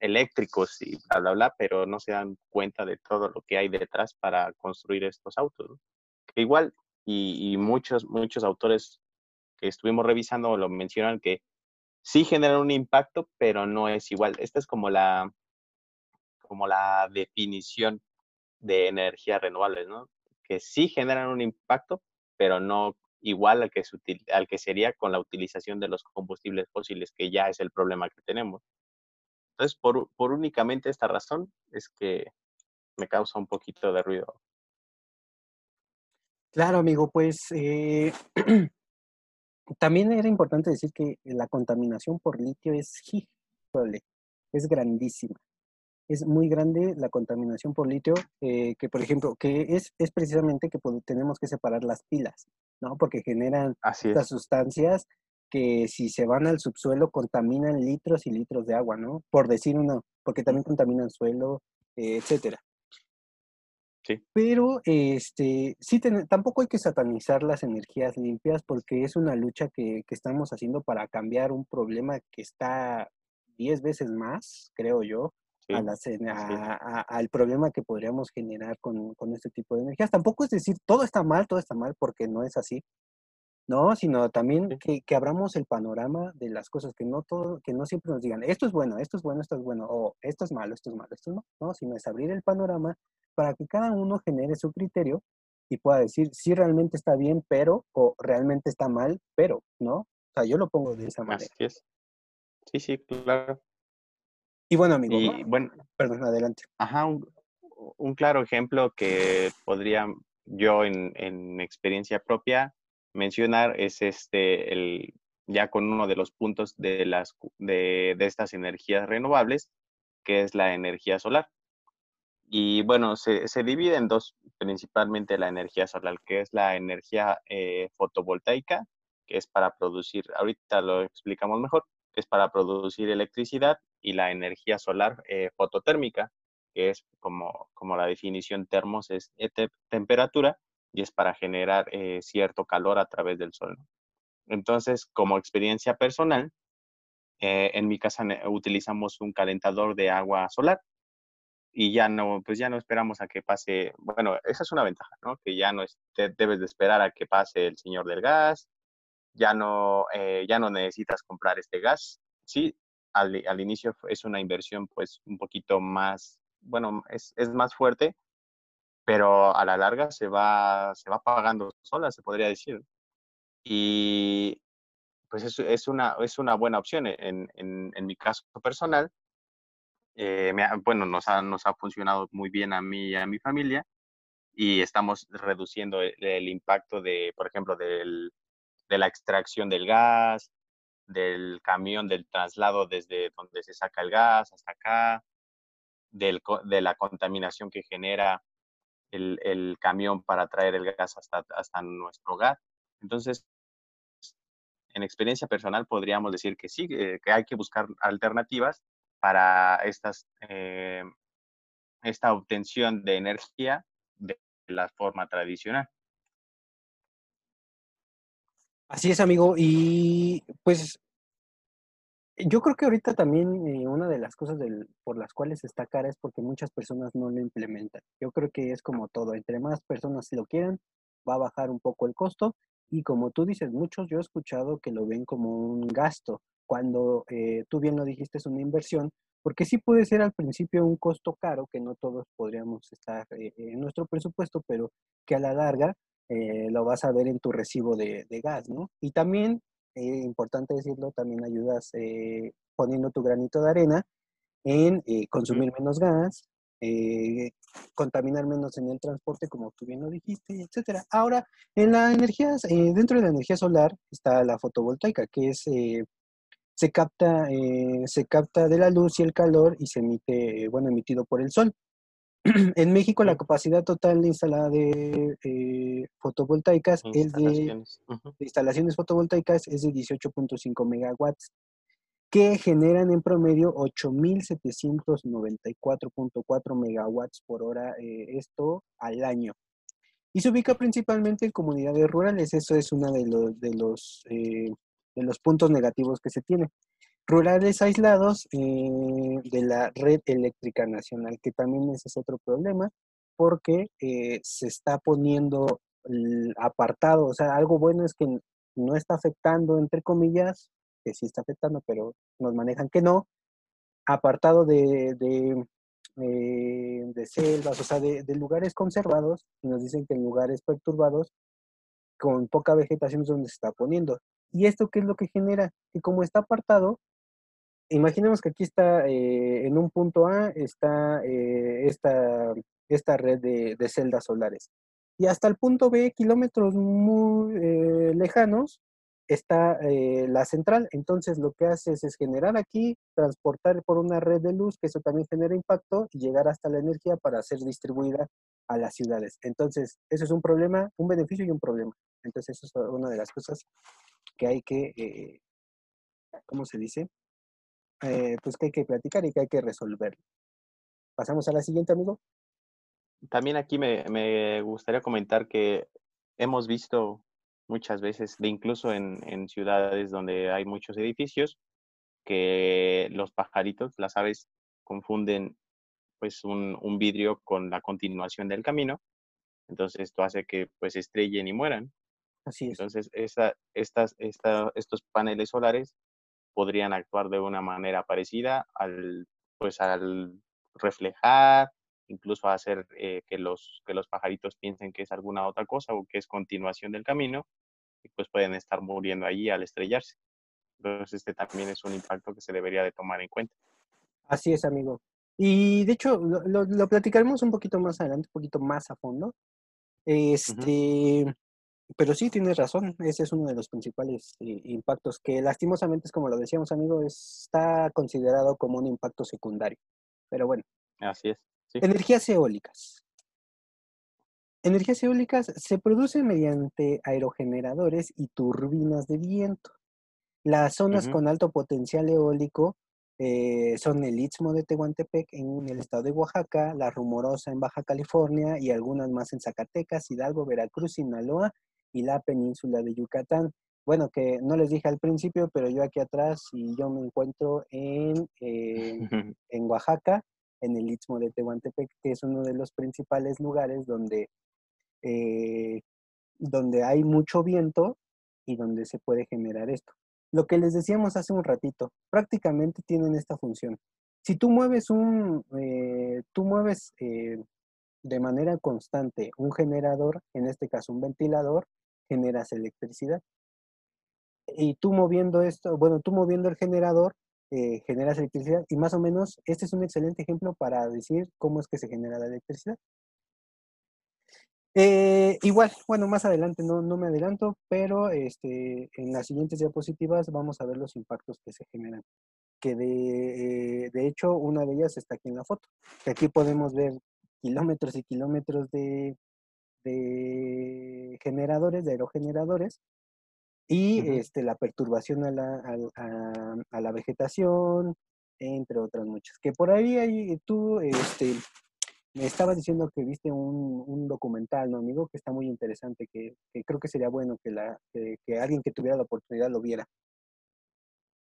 eléctricos y bla, bla, bla, pero no se dan cuenta de todo lo que hay detrás para construir estos autos. Que igual, y, y, muchos, muchos autores que estuvimos revisando lo mencionan que sí generan un impacto, pero no es igual. Esta es como la, como la definición de energías renovables, ¿no? Que sí generan un impacto, pero no igual al que, al que sería con la utilización de los combustibles fósiles, que ya es el problema que tenemos. Entonces, por, por únicamente esta razón es que me causa un poquito de ruido. Claro, amigo, pues eh, también era importante decir que la contaminación por litio es, es grandísima es muy grande la contaminación por litio, eh, que por ejemplo, que es, es precisamente que tenemos que separar las pilas, ¿no? Porque generan estas sustancias que si se van al subsuelo contaminan litros y litros de agua, ¿no? Por decir uno, porque también contaminan suelo, eh, etcétera. Sí. Pero este, sí tampoco hay que satanizar las energías limpias porque es una lucha que, que estamos haciendo para cambiar un problema que está 10 veces más, creo yo, al problema que podríamos generar con, este tipo de energías. Tampoco es decir, todo está mal, todo está mal, porque no es así. No, sino también que, que, abramos el panorama de las cosas, que no todo, que no siempre nos digan, esto es bueno, esto es bueno, esto es bueno, o esto es malo, esto es malo, esto no, no, sino es abrir el panorama para que cada uno genere su criterio y pueda decir si realmente está bien, pero, o realmente está mal, pero, ¿no? O sea, yo lo pongo de esa manera. Así es. Sí, sí, claro. Y bueno, amigo. Y bueno, perdón, adelante. Ajá, un, claro ejemplo que podría yo en, experiencia propia mencionar es este, el, ya con uno de los puntos de, las, de, estas energías renovables, que es la energía solar. Y bueno, se, divide en dos, principalmente la energía solar, que es la energía eh, fotovoltaica, que es para producir, ahorita lo explicamos mejor, es para producir electricidad, y la energía solar eh, fototérmica, que es como, como la definición termos, es temperatura y es para generar eh, cierto calor a través del sol. Entonces, como experiencia personal, eh, en mi casa utilizamos un calentador de agua solar y ya no, pues ya no esperamos a que pase, bueno, esa es una ventaja, ¿no? Que ya no debes de esperar a que pase el señor del gas, ya no, ya no necesitas comprar este gas, sí, al, inicio es una inversión pues un poquito más, bueno, es, más fuerte, pero a la larga se va, se va pagando sola, se podría decir. Y pues es, es, una, es una buena opción en, en, mi caso personal. Eh, bueno, nos ha, nos ha funcionado muy bien a mí y a mi familia y estamos reduciendo el, impacto de, por ejemplo, del, de la extracción del gas, del camión, del traslado desde donde se saca el gas hasta acá, del, de la contaminación que genera el, el, camión para traer el gas hasta, hasta nuestro hogar. Entonces, en experiencia personal podríamos decir que sí, que hay que buscar alternativas para estas, esta obtención de energía de la forma tradicional. Así es, amigo. Y pues yo creo que ahorita también eh, una de las cosas por las cuales está cara es porque muchas personas no lo implementan. Yo creo que es como todo, entre más personas lo quieran, va a bajar un poco el costo. Y como tú dices, muchos yo he escuchado que lo ven como un gasto, cuando eh, tú bien lo dijiste, es una inversión, porque sí puede ser al principio un costo caro, que no todos podríamos estar eh, en nuestro presupuesto, pero que a la larga eh, lo vas a ver en tu recibo de, gas, ¿no? Y también, eh, importante decirlo, también ayudas eh, poniendo tu granito de arena en consumir menos gas, contaminar menos en el transporte, como tú bien lo dijiste, etcétera. Ahora, en la energía, dentro de la energía solar está la fotovoltaica, que es se capta, se capta de la luz y el calor y se emite, bueno, emitido por el sol. en México la capacidad total instalada de eh, fotovoltaicas es de, instalaciones fotovoltaicas es de 18.5 megawatts que generan en promedio 8.794.4 megawatts por hora eh, esto al año. Y se ubica principalmente en comunidades rurales. Eso es uno de los, de los, eh, de los puntos negativos que se tiene rurales aislados eh, de la red eléctrica nacional, que también ese es otro problema, porque eh, se está poniendo apartado, o sea, algo bueno es que no está afectando, entre comillas, que sí está afectando, pero nos manejan que no, apartado de, de, eh, selvas, o sea, de, de, lugares conservados, y nos dicen que en lugares perturbados, con poca vegetación es donde se está poniendo. ¿Y esto qué es lo que genera? Que como está apartado, imaginemos que aquí está, eh, en un punto A, está eh, esta, esta red de, celdas solares. Y hasta el punto B, kilómetros muy eh, lejanos, está la central. Entonces lo que hace es, generar aquí, transportar por una red de luz, que eso también genera impacto, y llegar hasta la energía para ser distribuida a las ciudades. Entonces, eso es un problema, un beneficio y un problema. Entonces, eso es una de las cosas que hay que, ¿cómo se dice? Eh, pues que hay que platicar y que hay que resolver. Pasamos a la siguiente, amigo. También aquí me, gustaría comentar que hemos visto muchas veces, de incluso en, ciudades donde hay muchos edificios, que los pajaritos, las aves, confunden pues un, vidrio con la continuación del camino. Entonces esto hace que pues estrellen y mueran. Así es. Entonces esa, estas, estos paneles solares podrían actuar de una manera parecida al, pues, al reflejar, incluso hacer eh, que, los, que los pajaritos piensen que es alguna otra cosa o que es continuación del camino y pues pueden estar muriendo allí al estrellarse. Entonces este también es un impacto que se debería de tomar en cuenta. Así es, amigo. Y de hecho lo, lo platicaremos un poquito más adelante, un poquito más a fondo. Este, pero sí, tienes razón, ese es uno de los principales eh, impactos que lastimosamente, es como lo decíamos, amigo, está considerado como un impacto secundario. Pero bueno. Así es. Energías eólicas. Energías eólicas se producen mediante aerogeneradores y turbinas de viento. Las zonas con alto potencial eólico eh, son el Istmo de Tehuantepec en el estado de Oaxaca, la Rumorosa en Baja California y algunas más en Zacatecas, Hidalgo, Veracruz, Sinaloa y la península de Yucatán. Bueno, que no les dije al principio, pero yo aquí atrás y yo me encuentro en, eh, en Oaxaca, en el Istmo de Tehuantepec, que es uno de los principales lugares donde, eh, donde hay mucho viento y donde se puede generar esto. Lo que les decíamos hace un ratito, prácticamente tienen esta función. Si tú mueves un, eh, tú mueves de manera constante un generador, en este caso un ventilador, generas electricidad. Y tú moviendo esto, bueno, tú moviendo el generador, eh, generas electricidad y más o menos este es un excelente ejemplo para decir cómo es que se genera la electricidad. Eh, igual, bueno, más adelante no, no me adelanto, pero este, en las siguientes diapositivas vamos a ver los impactos que se generan. Que de, eh, de hecho, una de ellas está aquí en la foto. aquí podemos ver kilómetros y kilómetros de, de generadores, de aerogeneradores, y este, la perturbación a la, a, la vegetación, entre otras muchas. Que por ahí, ahí tú este, me estabas diciendo que viste un, un, documental, ¿no, amigo? Que está muy interesante, que, que creo que sería bueno que, la, que, alguien que tuviera la oportunidad lo viera.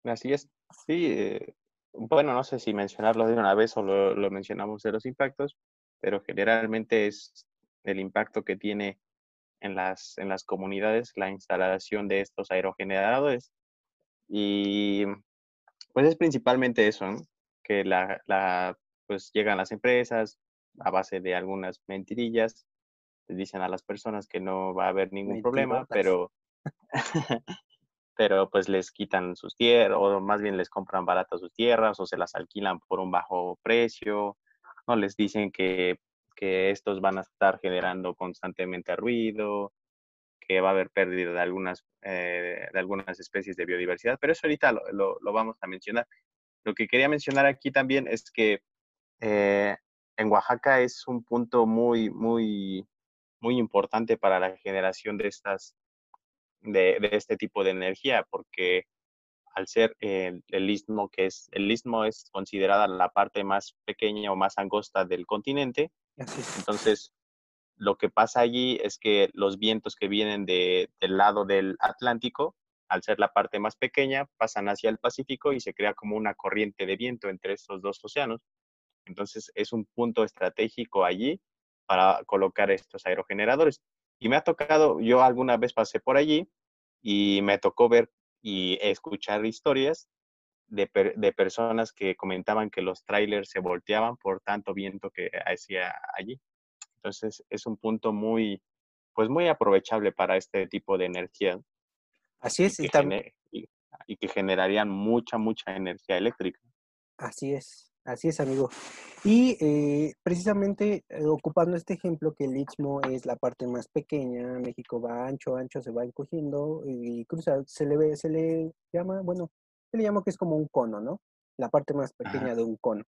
Así es. Sí, eh, bueno, no sé si mencionarlo de una vez o lo, lo mencionamos de los impactos, pero generalmente es el impacto que tiene en las, en las comunidades la instalación de estos aerogeneradores. Y pues es principalmente eso, que la, la, pues llegan las empresas a base de algunas mentirillas, les dicen a las personas que no va a haber ningún problema, pero, pero pues les quitan sus tierras, o más bien les compran baratas sus tierras, o se las alquilan por un bajo precio, no les dicen que que estos van a estar generando constantemente ruido, que va a haber pérdida de algunas, eh, de algunas especies de biodiversidad, pero eso ahorita lo, lo, vamos a mencionar. Lo que quería mencionar aquí también es que eh, en Oaxaca es un punto muy, muy, muy importante para la generación de estas, de, de este tipo de energía, porque al ser el, el, istmo, que es, el istmo es considerada la parte más pequeña o más angosta del continente, entonces, lo que pasa allí es que los vientos que vienen de, del lado del Atlántico, al ser la parte más pequeña, pasan hacia el Pacífico y se crea como una corriente de viento entre estos dos océanos. Entonces, es un punto estratégico allí para colocar estos aerogeneradores. Y me ha tocado, yo alguna vez pasé por allí y me tocó ver y escuchar historias de, personas que comentaban que los trailers se volteaban por tanto viento que hacía allí. Entonces es un punto muy, pues muy aprovechable para este tipo de energía. Así es. Y que, y, que generarían mucha, mucha energía eléctrica. Así es, así es, amigo. Y eh, precisamente eh, ocupando este ejemplo que el Istmo es la parte más pequeña, México va ancho, ancho, se va encogiendo y cruza, se le ve, se le llama, bueno, le llamo que es como un cono, ¿no? La parte más pequeña de un cono.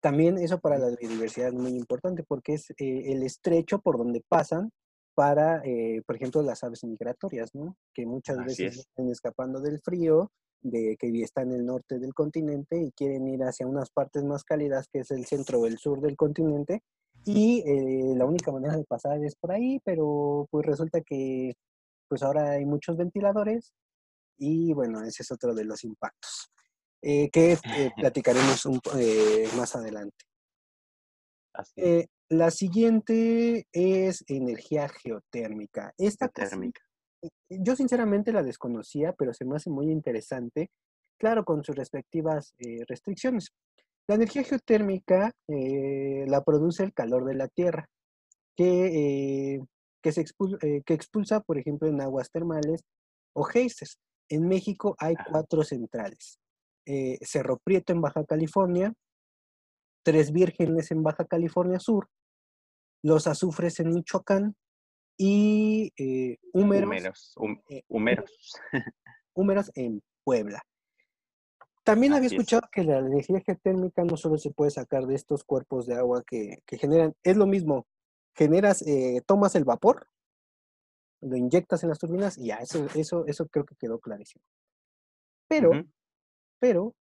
También eso para la biodiversidad es muy importante porque es eh, el estrecho por donde pasan para, eh, por ejemplo, las aves migratorias, ¿no? Que muchas veces están escapando del frío, de que están en el norte del continente y quieren ir hacia unas partes más cálidas, que es el centro o el sur del continente, y eh, la única manera de pasar es por ahí, pero pues resulta que pues ahora hay muchos ventiladores y bueno, ese es otro de los impactos eh, que eh, platicaremos un, eh, más adelante. la siguiente es energía geotérmica. Esta térmica. yo sinceramente la desconocía, pero se me hace muy interesante, claro, con sus respectivas restricciones. La energía geotérmica la produce el calor de la Tierra, que, que, se que expulsa, por ejemplo, en aguas termales o geysers. En México hay cuatro centrales. Eh, Cerro Prieto en Baja California, Tres Vírgenes en Baja California Sur, Los Azufres en Michoacán y eh, Húmeros, eh, húmeros. en Puebla. También había escuchado que la energía geotérmica no solo se puede sacar de estos cuerpos de agua que, que generan, es lo mismo, generas, tomas el vapor lo inyectas en las turbinas y ya, eso, eso, eso creo que quedó clarísimo. Pero, pero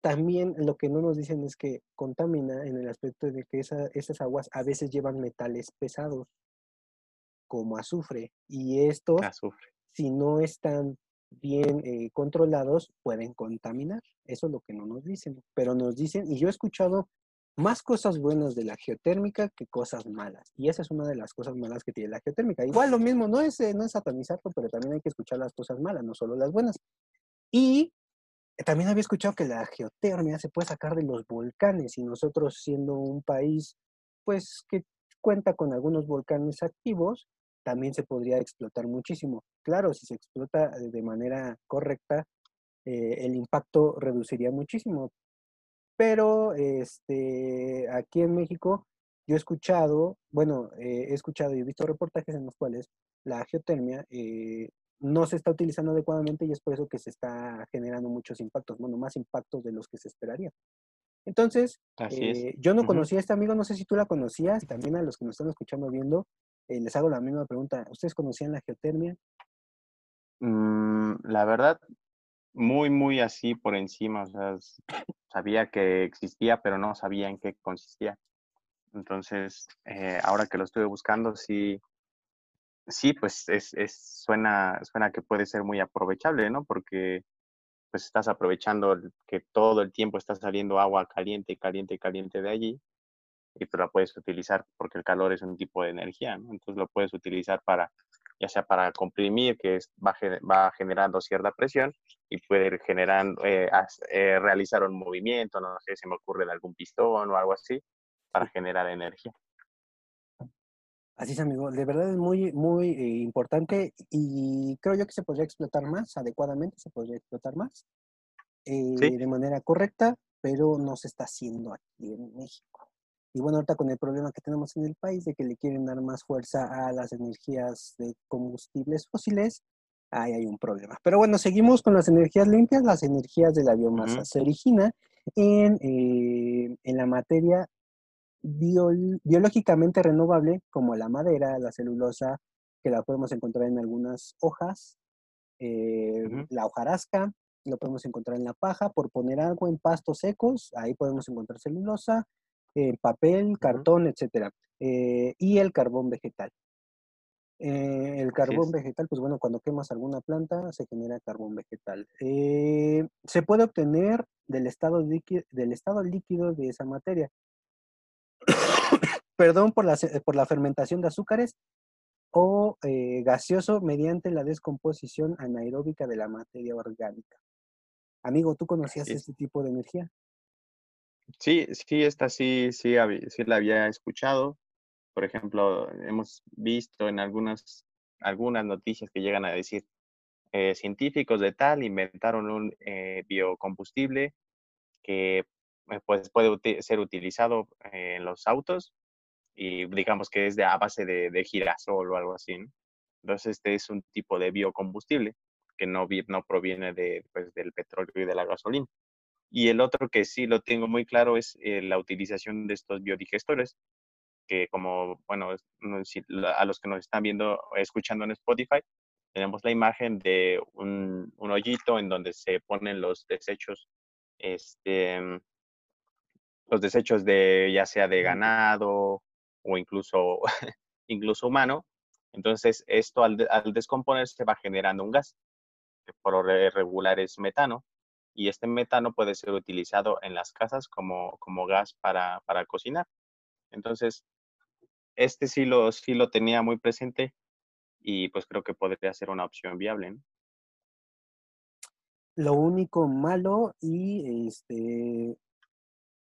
también lo que no nos dicen es que contamina en el aspecto de que esas aguas a veces llevan metales pesados, como azufre, y estos, si no están bien eh, controlados, pueden contaminar. Eso es lo que no nos dicen, pero nos dicen, y yo he escuchado más cosas buenas de la geotérmica que cosas malas. Y esa es una de las cosas malas que tiene la geotérmica. Igual lo mismo, no es, eh, no es satanizarlo, pero también hay que escuchar las cosas malas, no solo las buenas. Y también había escuchado que la geotermia se puede sacar de los volcanes y nosotros siendo un país, pues, que cuenta con algunos volcanes activos, también se podría explotar muchísimo. Claro, si se explota de manera correcta, eh, el impacto reduciría muchísimo, pero este, aquí en México yo he escuchado, bueno, eh, he escuchado y he visto reportajes en los cuales la geotermia eh, no se está utilizando adecuadamente y es por eso que se está generando muchos impactos, bueno, más impactos de los que se esperaría. Entonces, eh, yo no conocía a este amigo, no sé si tú la conocías, también a los que nos están escuchando viendo, les hago la misma pregunta. ¿Ustedes conocían la geotermia? Mm, la verdad, muy, muy así por encima, o sea, sabía que existía, pero no sabía en qué consistía. Entonces, eh, ahora que lo estuve buscando, sí, sí, pues es, es, suena, suena que puede ser muy aprovechable, ¿no? Porque pues estás aprovechando que todo el tiempo está saliendo agua caliente, caliente, caliente de allí y pues la puedes utilizar porque el calor es un tipo de energía, ¿no? Entonces lo puedes utilizar para, ya sea para comprimir, que va, va generando cierta presión y puede generar, eh, eh, realizar un movimiento, no sé, se me ocurre de algún pistón o algo así, para generar energía. Así es, amigo. De verdad es muy, muy eh, importante y creo yo que se podría explotar más adecuadamente, se podría explotar más de manera correcta, pero no se está haciendo aquí en México. Y bueno, ahorita con el problema que tenemos en el país de que le quieren dar más fuerza a las energías de combustibles fósiles, ahí hay un problema. Pero bueno, seguimos con las energías limpias, las energías de la biomasa. Se origina en, eh, en la materia biológicamente renovable, como la madera, la celulosa, que la podemos encontrar en algunas hojas, eh, la hojarasca, lo podemos encontrar en la paja, por poner algo en pastos secos, ahí podemos encontrar celulosa, eh, papel, cartón, etcétera, eh, y el carbón vegetal. Eh, el carbón vegetal, pues bueno, cuando quemas alguna planta se genera carbón vegetal. se puede obtener del estado, líquido, del estado líquido de esa materia. Perdón por la, por la fermentación de azúcares o gaseoso mediante la descomposición anaeróbica de la materia orgánica. Amigo, ¿tú conocías este tipo de energía? Sí, sí, esta sí, sí, la había escuchado. Por ejemplo, hemos visto en algunas, algunas noticias que llegan a decir, eh, científicos de tal inventaron un eh, biocombustible que eh, pues, puede ser utilizado en los autos y digamos que es de a base de, girasol o algo así. Entonces, este es un tipo de biocombustible que no, no proviene de, pues, del petróleo y de la gasolina. Y el otro que sí lo tengo muy claro es eh, la utilización de estos biodigestores, que como, bueno, a los que nos están viendo, escuchando en Spotify, tenemos la imagen de un, un hoyito en donde se ponen los desechos, este, los desechos de, ya sea de ganado o incluso, incluso humano. Entonces, esto al, al descomponerse va generando un gas, que por regular es metano, y este metano puede ser utilizado en las casas como, como gas para, para cocinar. Entonces, este sí lo, sí lo tenía muy presente y pues creo que podría ser una opción viable. Lo único malo y este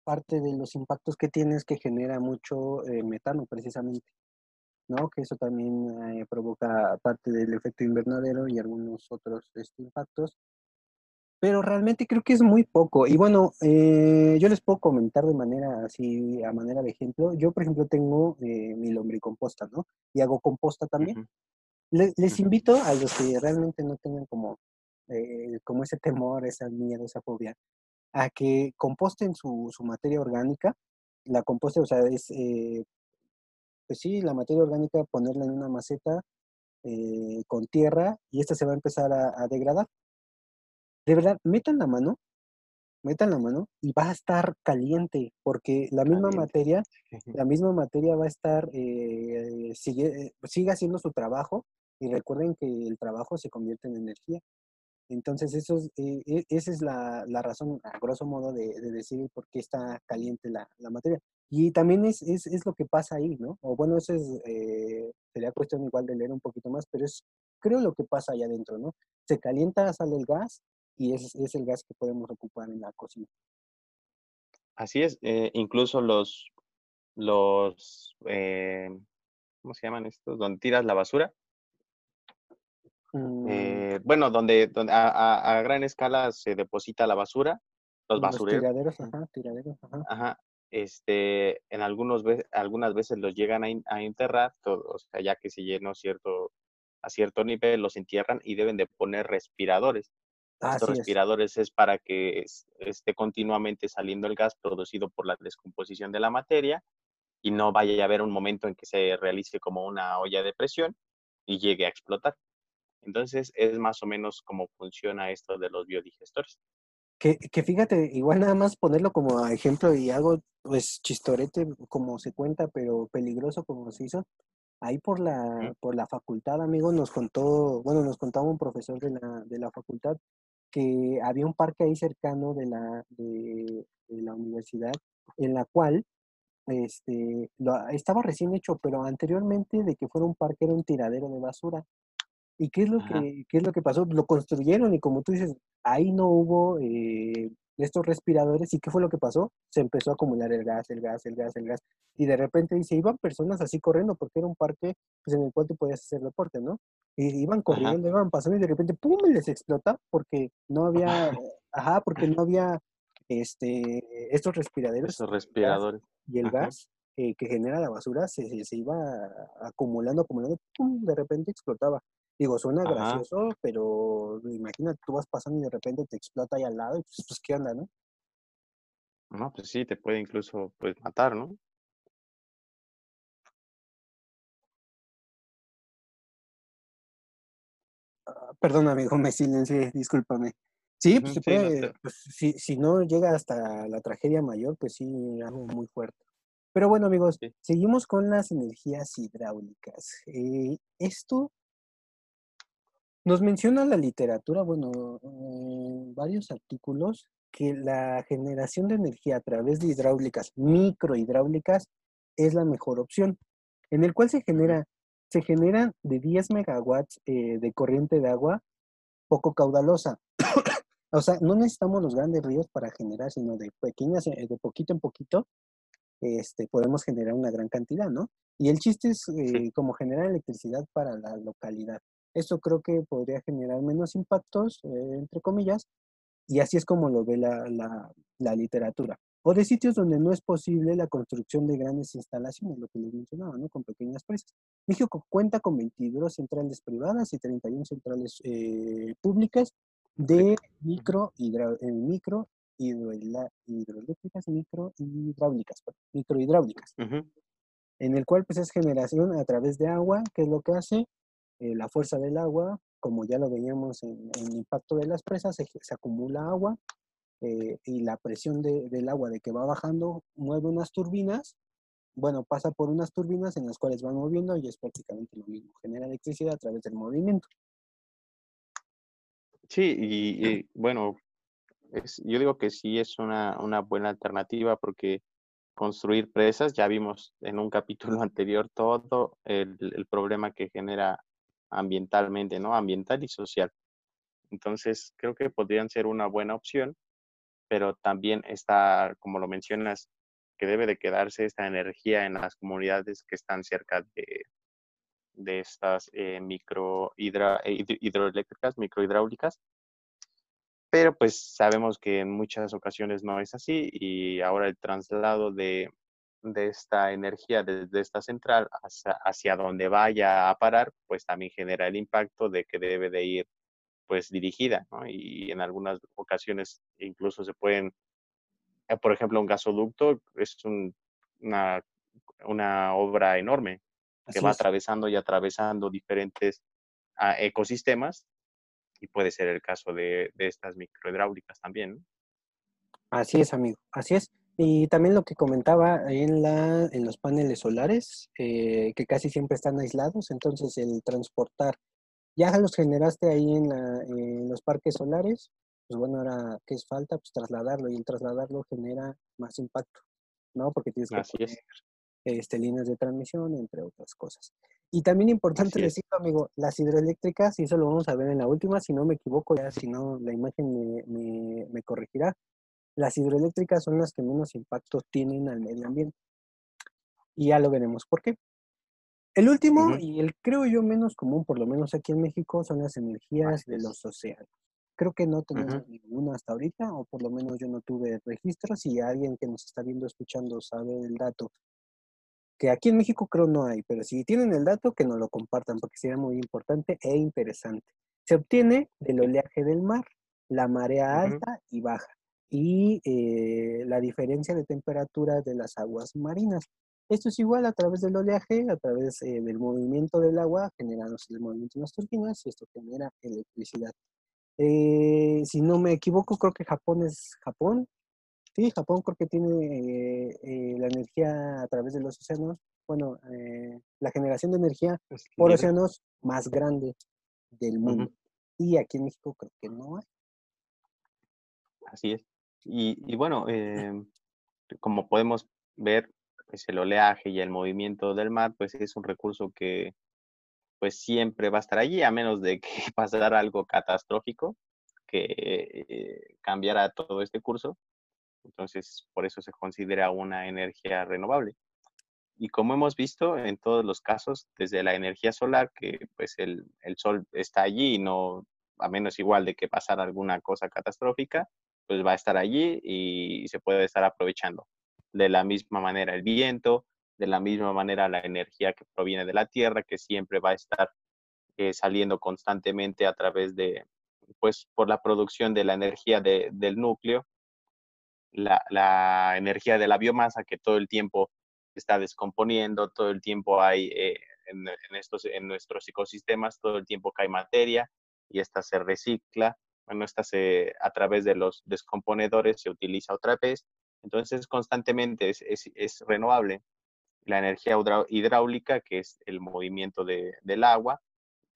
parte de los impactos que tiene es que genera mucho eh, metano precisamente, ¿no? Que eso también eh, provoca parte del efecto invernadero y algunos otros este, impactos pero realmente creo que es muy poco. Y bueno, eh, yo les puedo comentar de manera así, a manera de ejemplo. Yo, por ejemplo, tengo eh, mi lombricomposta, ¿no? Y hago composta también. les invito a los que realmente no tengan como, eh, como ese temor, esa miedo, esa fobia, a que composten su, su materia orgánica. La composta, o sea, es, pues sí, la materia orgánica, ponerla en una maceta con tierra y esta se va a empezar a degradar de verdad, metan la mano, metan la mano y va a estar caliente, porque la misma materia, la misma materia va a estar, eh, sigue, sigue haciendo su trabajo y recuerden que el trabajo se convierte en energía. Entonces, eso es, eh, e, esa es la, razón, a grosso modo, de, decir por qué está caliente la, materia. Y también es, es, lo que pasa ahí, ¿no? O bueno, eso es, eh, sería cuestión igual de leer un poquito más, pero es, creo, lo que pasa allá adentro, ¿no? Se calienta, sale el gas y ese es el gas que podemos ocupar en la cocina. Así es, eh, incluso los, los eh, ¿cómo se llaman estos? Donde tiras la basura. Mm. Eh, bueno, donde, donde a, gran escala se deposita la basura, los, basureros. Tiraderos, ajá, tiraderos, ajá. este, en algunos algunas veces los llegan a, a enterrar, o sea, ya que se llenó cierto, a cierto nivel, los entierran y deben de poner respiradores estos respiradores es. para que esté continuamente saliendo el gas producido por la descomposición de la materia y no vaya a haber un momento en que se realice como una olla de presión y llegue a explotar. Entonces, es más o menos cómo funciona esto de los biodigestores. Que, que fíjate, igual nada más ponerlo como ejemplo y algo, pues chistorete como se cuenta, pero peligroso como se hizo. Ahí por la, por la facultad, amigo, nos contó, bueno, nos contaba un profesor de la, de la facultad que había un parque ahí cercano de la, de, la universidad, en la cual este, estaba recién hecho, pero anteriormente de que fuera un parque era un tiradero de basura. ¿Y qué es lo, que, qué es lo que pasó? Lo construyeron y como tú dices, ahí no hubo eh, estos respiradores. ¿Y qué fue lo que pasó? Se empezó a acumular el gas, el gas, el gas, el gas. Y de repente dice, iban personas así corriendo porque era un parque pues, en el cual tú podías hacer deporte, ¿no? Y iban corriendo, iban pasando y de repente, ¡pum! les explota porque no había, ajá, porque no había este, estos respiradores. Estos respiradores. Y el gas eh, que genera la basura se, se, iba acumulando, acumulando, ¡pum! De repente explotaba. Digo, suena gracioso, pero imagínate, tú vas pasando y de repente te explota ahí al lado y pues, pues, ¿qué onda, no? No, pues sí, te puede incluso pues, matar, ¿no? Ah, perdón, amigo, me silencié, discúlpame. Sí, pues, puede, pues si, si, no llega hasta la tragedia mayor, pues sí, algo muy fuerte. Pero bueno, amigos, seguimos con las energías hidráulicas. Eh, esto nos menciona la literatura, bueno, varios artículos, que la generación de energía a través de hidráulicas, microhidráulicas, es la mejor opción, en el cual se genera, se generan de 10 megawatts eh, de corriente de agua poco caudalosa. o sea, no necesitamos los grandes ríos para generar, sino de pequeñas, eh, de poquito en poquito, este, podemos generar una gran cantidad, ¿no? Y el chiste es eh, como generar electricidad para la localidad. Esto creo que podría generar menos impactos, eh, entre comillas, y así es como lo ve la, la, literatura. O de sitios donde no es posible la construcción de grandes instalaciones, lo que les mencionaba, ¿no? Con pequeñas presas. México cuenta con 22 centrales privadas y 31 centrales eh, públicas de micro, hidro, eh, micro hidroeléctricas, micro hidráulicas, microhidráulicas, en el cual pues es generación a través de agua, que es lo que hace eh, la fuerza del agua, como ya lo veíamos en, el impacto de las presas, se, acumula agua eh, y la presión del agua de que va bajando mueve unas turbinas, bueno, pasa por unas turbinas en las cuales van moviendo y es prácticamente lo mismo, genera electricidad a través del movimiento. Sí, y, bueno, yo digo que sí es una, una buena alternativa porque construir presas, ya vimos en un capítulo anterior todo el, problema que genera ambientalmente, ¿no? Ambiental y social. Entonces, creo que podrían ser una buena opción, pero también está, como lo mencionas, que debe de quedarse esta energía en las comunidades que están cerca de, de estas eh, micro eh, hidroeléctricas, microhidráulicas. Pero pues sabemos que en muchas ocasiones no es así y ahora el traslado de, de esta energía desde esta central hacia, donde vaya a parar, pues también genera el impacto de que debe de ir pues dirigida, ¿no? Y en algunas ocasiones incluso se pueden, eh, por ejemplo, un gasoducto es una, una obra enorme que va atravesando y atravesando diferentes ah, ecosistemas y puede ser el caso de, de estas microhidráulicas también, ¿no? Así es, amigo, así es. Y también lo que comentaba en, la, en los paneles solares, eh, que casi siempre están aislados, entonces el transportar, ya los generaste ahí en, la, en los parques solares, pues bueno, ahora, ¿qué es falta? Pues trasladarlo, y el trasladarlo genera más impacto, ¿no? Porque tienes que poner este, líneas de transmisión, entre otras cosas. Y también importante decir, amigo, las hidroeléctricas, y eso lo vamos a ver en la última, si no me equivoco, ya si no, la imagen me, me, me corregirá, las hidroeléctricas son las que menos impacto tienen al medio ambiente. Y ya lo veremos por qué. El último, y el creo yo menos común, por lo menos aquí en México, son las energías de los océanos. Creo que no tenemos ninguna hasta ahorita, o por lo menos yo no tuve registros. Si alguien que nos está viendo, escuchando, sabe el dato, que aquí en México creo no hay, pero si tienen el dato, que nos lo compartan, porque sería muy importante e interesante. Se obtiene del oleaje del mar, la marea alta y baja y eh, la diferencia de temperatura de las aguas marinas. Esto es igual a través del oleaje, a través eh, del movimiento del agua, generándose el movimiento en las turbinas y esto genera electricidad. Eh, si no me equivoco, creo que Japón es Japón. Sí, Japón creo que tiene la energía a través de los océanos, bueno, la generación de energía por océanos más grande del mundo. Y aquí en México creo que no hay. Así es. Y, bueno, como podemos ver, pues el oleaje y el movimiento del mar, pues es un recurso que pues siempre va a estar allí, a menos de que pasara algo catastrófico que eh, cambiara todo este curso. Entonces, por eso se considera una energía renovable. Y como hemos visto en todos los casos, desde la energía solar, que pues el, el sol está allí no, a menos igual de que pasara alguna cosa catastrófica, pues va a estar allí y se puede estar aprovechando de la misma manera el viento, de la misma manera la energía que proviene de la Tierra, que siempre va a estar eh, saliendo constantemente a través de, pues, por la producción de la energía del núcleo, la, energía de la biomasa que todo el tiempo está descomponiendo, todo el tiempo hay eh, en, estos, en nuestros ecosistemas, todo el tiempo cae materia y esta se recicla, bueno, esta se, a través de los descomponedores se utiliza otra vez entonces, constantemente es, renovable. La energía hidráulica, que es el movimiento del agua,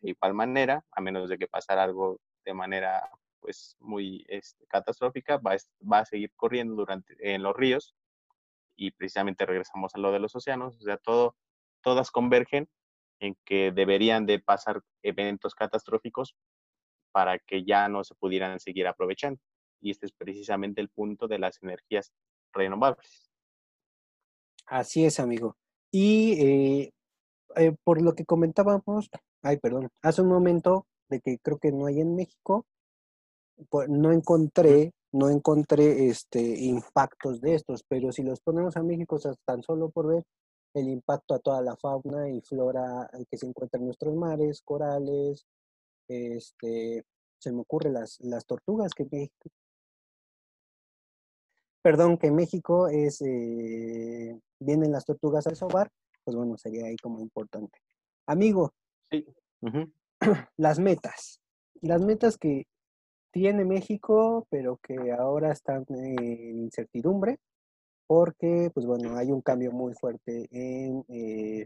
de igual manera, a menos de que pasara algo de manera pues muy este, catastrófica, va, va, a seguir corriendo durante, en los ríos y precisamente regresamos a lo de los océanos, o sea, todo, todas convergen en que deberían de pasar eventos catastróficos para que ya no se pudieran seguir aprovechando. Y este es precisamente el punto de las energías renovables. Así es, amigo. Y eh, eh, por lo que comentábamos, ay, perdón, hace un momento de que creo que no hay en México, pues no encontré, no encontré este impactos de estos, pero si los ponemos a México, o sea, tan solo por ver el impacto a toda la fauna y flora que se encuentra en nuestros mares, corales, este, se me ocurre las, las tortugas que México, perdón, que México es, eh, vienen las tortugas al sobar, pues bueno, sería ahí como importante. Amigo, sí. las metas. Las metas que tiene México, pero que ahora están en incertidumbre, porque, pues bueno, hay un cambio muy fuerte en, eh,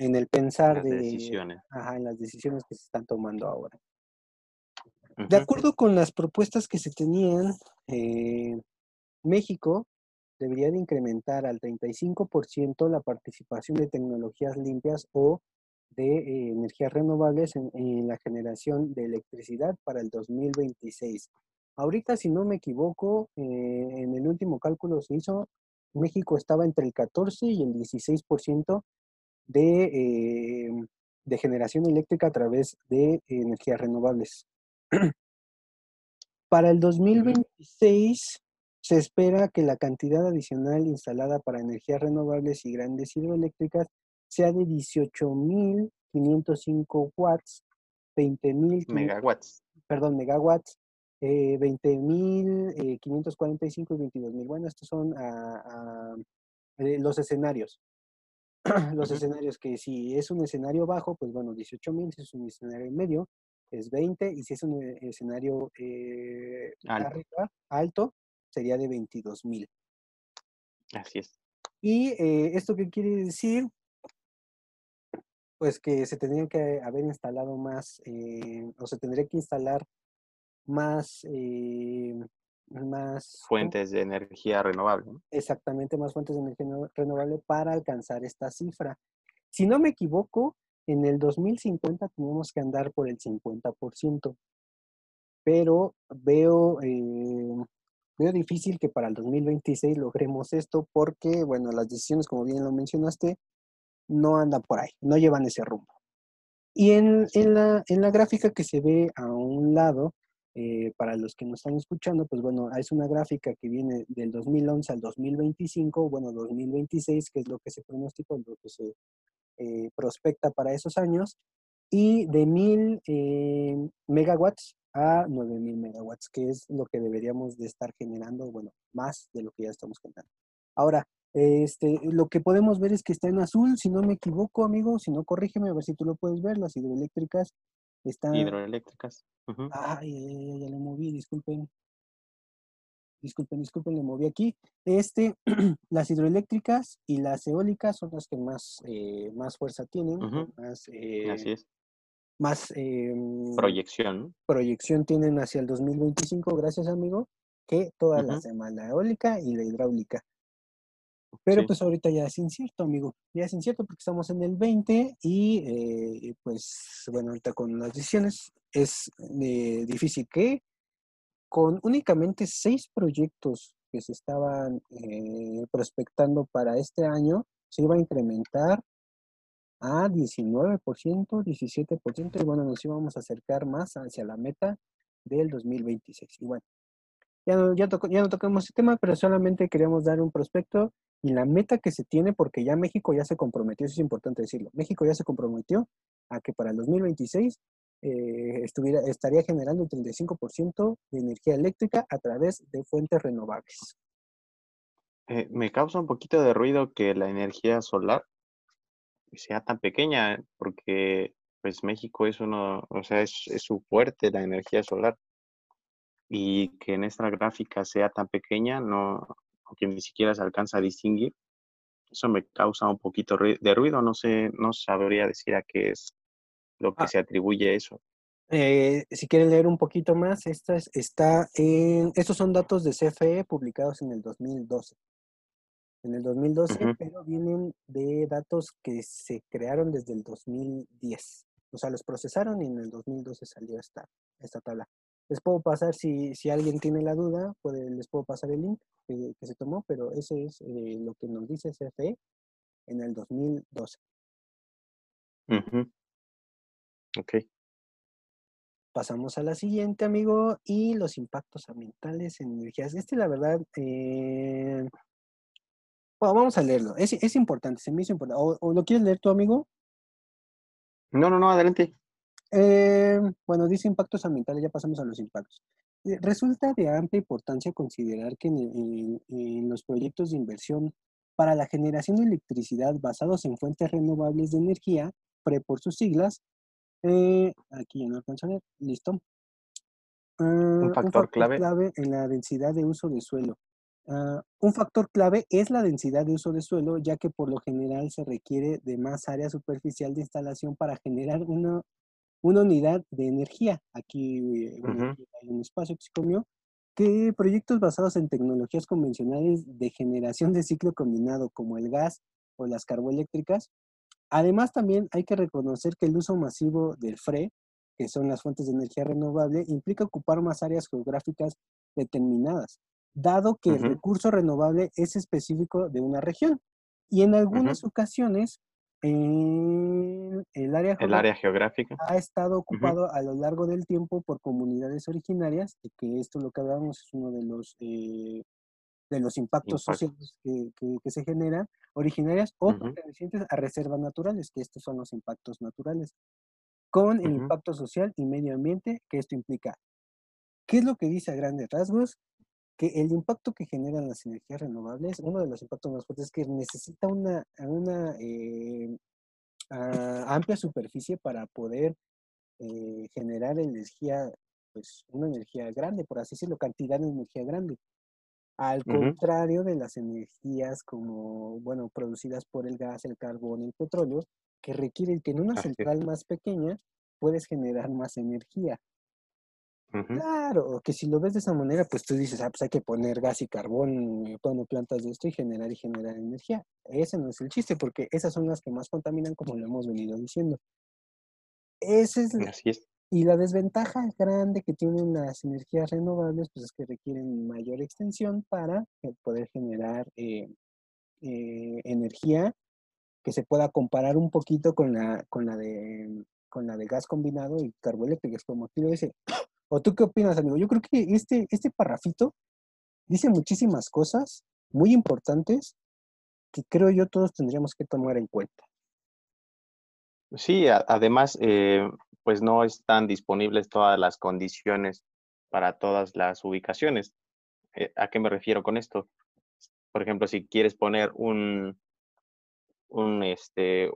en el pensar las de... Decisiones. Ajá, en las decisiones que se están tomando ahora. De acuerdo con las propuestas que se tenían, eh, México debería de incrementar al 35% la participación de tecnologías limpias o de eh, energías renovables en, la generación de electricidad para el 2026. Ahorita, si no me equivoco, eh, en el último cálculo se hizo, México estaba entre el 14 y el 16% de, eh, de generación eléctrica a través de energías renovables. para el 2026 se espera que la cantidad adicional instalada para energías renovables y grandes hidroeléctricas sea de 18.505 watts, 20.000 megawatts. Perdón, megawatts, eh, 20.545 eh, y 22.000. Bueno, estos son eh, los escenarios. los escenarios que si es un escenario bajo, pues bueno, 18.000, si es un escenario medio, es 20, y si es un eh, escenario alto sería de 22 mil. Así es. ¿Y eh, esto qué quiere decir? Pues que se tendrían que haber instalado más, eh, o se tendría que instalar más, eh, más fuentes de energía renovable. Exactamente, más fuentes de energía renovable para alcanzar esta cifra. Si no me equivoco, en el 2050 tenemos que andar por el 50%, pero veo Veo difícil que para el 2026 logremos esto porque, bueno, las decisiones, como bien lo mencionaste, no andan por ahí, no llevan ese rumbo. Y en, la, en la gráfica que se ve a un lado, eh, para los que nos están escuchando, pues bueno, es una gráfica que viene del 2011 al 2025, bueno, 2026, que es lo que se pronostica, lo que se eh, prospecta para esos años, y de mil eh, megawatts a 9000 megawatts, que es lo que deberíamos de estar generando, bueno, más de lo que ya estamos generando. Ahora, este, lo que podemos ver es que está en azul, si no me equivoco, amigo, si no, corrígeme a ver si tú lo puedes ver, las hidroeléctricas Hidroeléctricas. Ay, ya, le moví, disculpen. Disculpen, disculpen, le moví aquí. Este, las hidroeléctricas y las eólicas son las que más, eh, más fuerza tienen, más, eh, Así es. más em, proyección. Proyección tienen hacia el 2025, gracias amigo, que todas las demás, la eólica y la hidráulica. Pero pues ahorita ya es incierto, amigo. Ya es incierto porque estamos en el 20 y eh, pues bueno, ahorita con las decisiones es eh, difícil que con únicamente seis proyectos que se estaban eh, prospectando para este año, se iba a incrementar a 19%, 17%, y bueno, nos íbamos a acercar más hacia la meta del 2026. Y bueno, ya no, ya, ya no tocamos ese tema, pero solamente queríamos dar un prospecto y la meta que se tiene, porque ya México ya se comprometió, eso es importante decirlo, México ya se comprometió a que para el 2026 eh, estuviera, estaría generando el 35% de energía eléctrica a través de fuentes renovables. Eh, me causa un poquito de ruido que la energía solar sea tan pequeña, porque pues México es uno, o sea, es, es su fuerte la energía solar. Y que en esta gráfica sea tan pequeña, no, que ni siquiera se alcanza a distinguir, eso me causa un poquito de ruido, no sé, no sabría decir a qué es lo que ah. se atribuye eso. Eh, si quieren leer un poquito más, esta está en, estos son datos de CFE publicados en el 2012. En el 2012, pero vienen de datos que se crearon desde el 2010. O sea, los procesaron y en el 2012 salió esta, esta tabla. Les puedo pasar, si, si alguien tiene la duda, puede, les puedo pasar el link que, se tomó, pero ese es eh, lo que nos dice CFE en el 2012. Ok. Pasamos a la siguiente, amigo, y los impactos ambientales en energías. Este, la verdad, eh, bueno, vamos a leerlo. Es, es importante, se me hizo importante. ¿O, lo quieres leer tu amigo? No, no, no, adelante. Eh, bueno, dice impactos ambientales, ya pasamos a los impactos. Eh, resulta de amplia importancia considerar que en, los proyectos de inversión para la generación de electricidad basados en fuentes renovables de energía, PRE por sus siglas, eh, aquí ya no alcanzo a ver, listo. un, ah, factor clave. en la densidad de uso de suelo. Ah, un factor clave es la densidad de uso de suelo, ya que por lo general se requiere de más área superficial de instalación para generar una una unidad de energía. Aquí, hay un espacio que se comió. Que proyectos basados en tecnologías convencionales de generación de ciclo combinado, como el gas o las carboeléctricas. Además, también hay que reconocer que el uso masivo del FRE, que son las fuentes de energía renovable, implica ocupar más áreas geográficas determinadas, dado que el recurso renovable es específico de una región. Y en algunas ocasiones en el área, el área geográfica. ha estado ocupado a lo largo del tiempo por comunidades originarias, y que esto lo que hablamos es uno de los eh, de los impactos sociales que, que, se generan, originarias o pertenecientes a reservas naturales, que estos son los impactos naturales, con el impacto social y medio ambiente que esto implica. ¿Qué es lo que dice a grandes rasgos? Que el impacto que generan las energías renovables, uno de los impactos más fuertes es que necesita una, una eh, amplia superficie para poder eh, generar energía, pues una energía grande, por así decirlo, cantidad de energía grande. Al contrario de las energías como, bueno, producidas por el gas, el carbón, el petróleo, que requieren que en una central más pequeña puedes generar más energía. Claro, que si lo ves de esa manera, pues tú dices, ah, pues hay que poner gas y carbón, eh, bueno, plantas de esto y generar y generar energía. Ese no es el chiste, porque esas son las que más contaminan, como lo hemos venido diciendo. Ese es, Así es. Y la desventaja grande que tienen las energías renovables, pues es que requieren mayor extensión para eh, poder generar eh, energía que se pueda comparar un poquito con la, con la de con la de gas combinado y carboeléctrico, como aquí lo dice, ¿O tú qué opinas, amigo? Yo creo que este, este parrafito dice muchísimas cosas muy importantes que creo yo todos tendríamos que tomar en cuenta. Sí, además, eh, pues no están disponibles todas las condiciones para todas las ubicaciones. Eh, ¿A qué me refiero con esto? por ejemplo, si quieres poner un, un, este,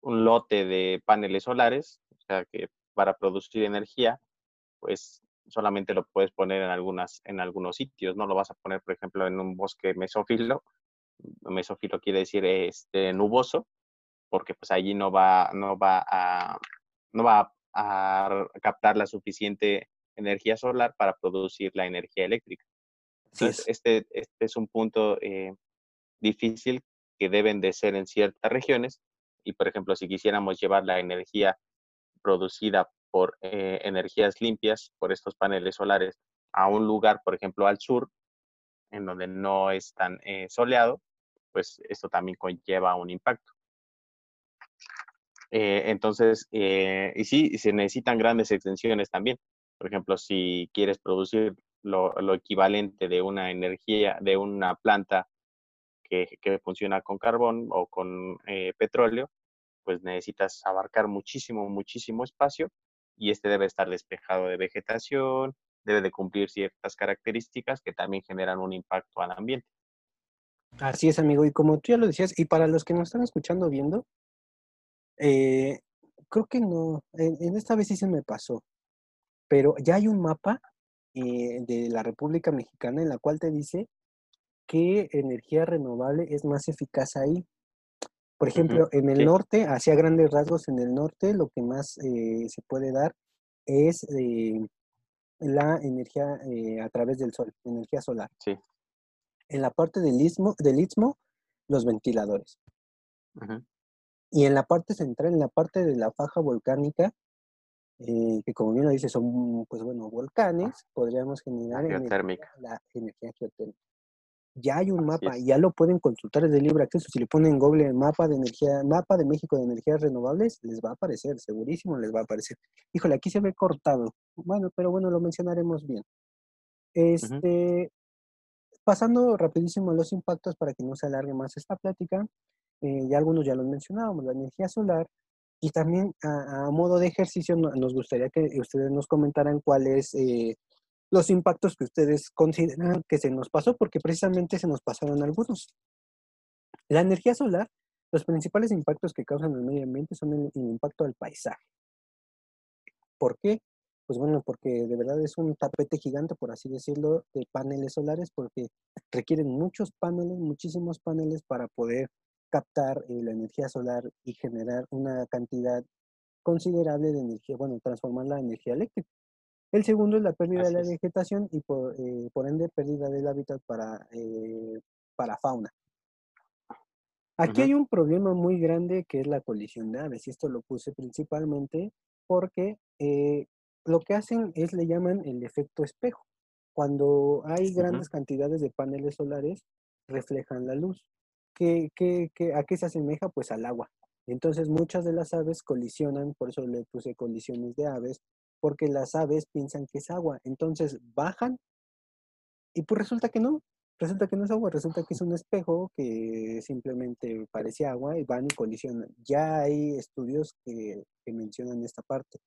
un lote de paneles solares, o sea, que para producir energía, pues solamente lo puedes poner en, algunas, en algunos sitios, no lo vas a poner, por ejemplo, en un bosque mesófilo. Mesófilo quiere decir este, nuboso, porque pues allí no va, no va a, no va a captar la suficiente energía solar para producir la energía eléctrica. Entonces, este, este es un punto eh, difícil que deben de ser en ciertas regiones. Y, por ejemplo, si quisiéramos llevar la energía producida por eh, energías limpias, por estos paneles solares, a un lugar, por ejemplo, al sur, en donde no es tan eh, soleado, pues esto también conlleva un impacto. entonces, y sí, se necesitan grandes extensiones también. Por ejemplo, si quieres producir lo, equivalente de una energía, de una planta que, funciona con carbón o con eh, petróleo, pues necesitas abarcar muchísimo, muchísimo espacio y este debe estar despejado de vegetación, debe de cumplir ciertas características que también generan un impacto al ambiente. Así es, amigo. Y como tú ya lo decías, y para los que nos están escuchando, viendo, eh, creo que no, en, esta vez sí se me pasó pero ya hay un mapa eh, de la República Mexicana en la cual te dice qué energía renovable es más eficaz ahí. Por ejemplo, en el norte, hacia grandes rasgos en el norte, lo que más eh, se puede dar es eh, la energía a través del sol, energía solar. Sí. En la parte del istmo, del istmo los ventiladores. Y en la parte central, en la parte de la faja volcánica, eh, que como bien lo dice, son, pues bueno, volcanes, podríamos generar energía, la energía geotérmica. Ya hay un mapa, ya lo pueden consultar desde libre acceso. Si le ponen Google mapa de energía, mapa de México de energías renovables, les va a aparecer, segurísimo les va a aparecer. Híjole, aquí se ve cortado. Bueno, pero bueno, lo mencionaremos bien. Este, pasando rapidísimo a los impactos para que no se alargue más esta plática, eh, ya algunos ya los mencionábamos, la energía solar y también a, modo de ejercicio nos gustaría que ustedes nos comentaran cuáles eh, los impactos que ustedes consideran que se nos pasó, porque precisamente se nos pasaron algunos. La energía solar, los principales impactos que causan el medio ambiente son el, impacto al paisaje. ¿Por qué? Pues bueno, porque de verdad es un tapete gigante, por así decirlo, de paneles solares, porque requieren muchos paneles, muchísimos paneles para poder captar eh, la energía solar y generar una cantidad considerable de energía, bueno, transformar la energía eléctrica. El segundo es la pérdida de la vegetación y por, eh, por, ende pérdida del hábitat para, eh, para fauna. Aquí hay un problema muy grande que es la colisión de aves y esto lo puse principalmente porque lo que hacen es le llaman el efecto espejo. Cuando hay grandes cantidades de paneles solares, reflejan la luz. ¿qué, a qué se asemeja? Pues al agua. Entonces muchas de las aves colisionan, por eso le puse colisiones de aves, porque las aves piensan que es agua. Entonces bajan y pues resulta que no, resulta que no es agua, resulta que es un espejo que simplemente parece agua y van y colisionan. Ya hay estudios que, mencionan esta parte.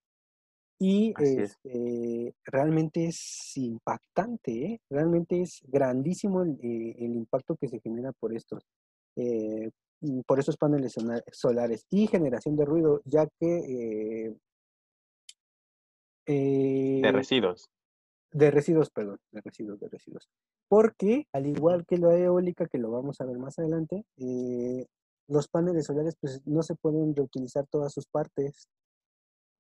Y este, realmente es impactante, ¿eh? realmente es grandísimo el, eh, el, impacto que se genera por esto. Eh, por esos paneles solares y generación de ruido, ya que... Eh, de residuos. De residuos, perdón, de residuos, de residuos. Porque, al igual que la eólica, que lo vamos a ver más adelante, eh, los paneles solares pues, no se pueden reutilizar todas sus partes.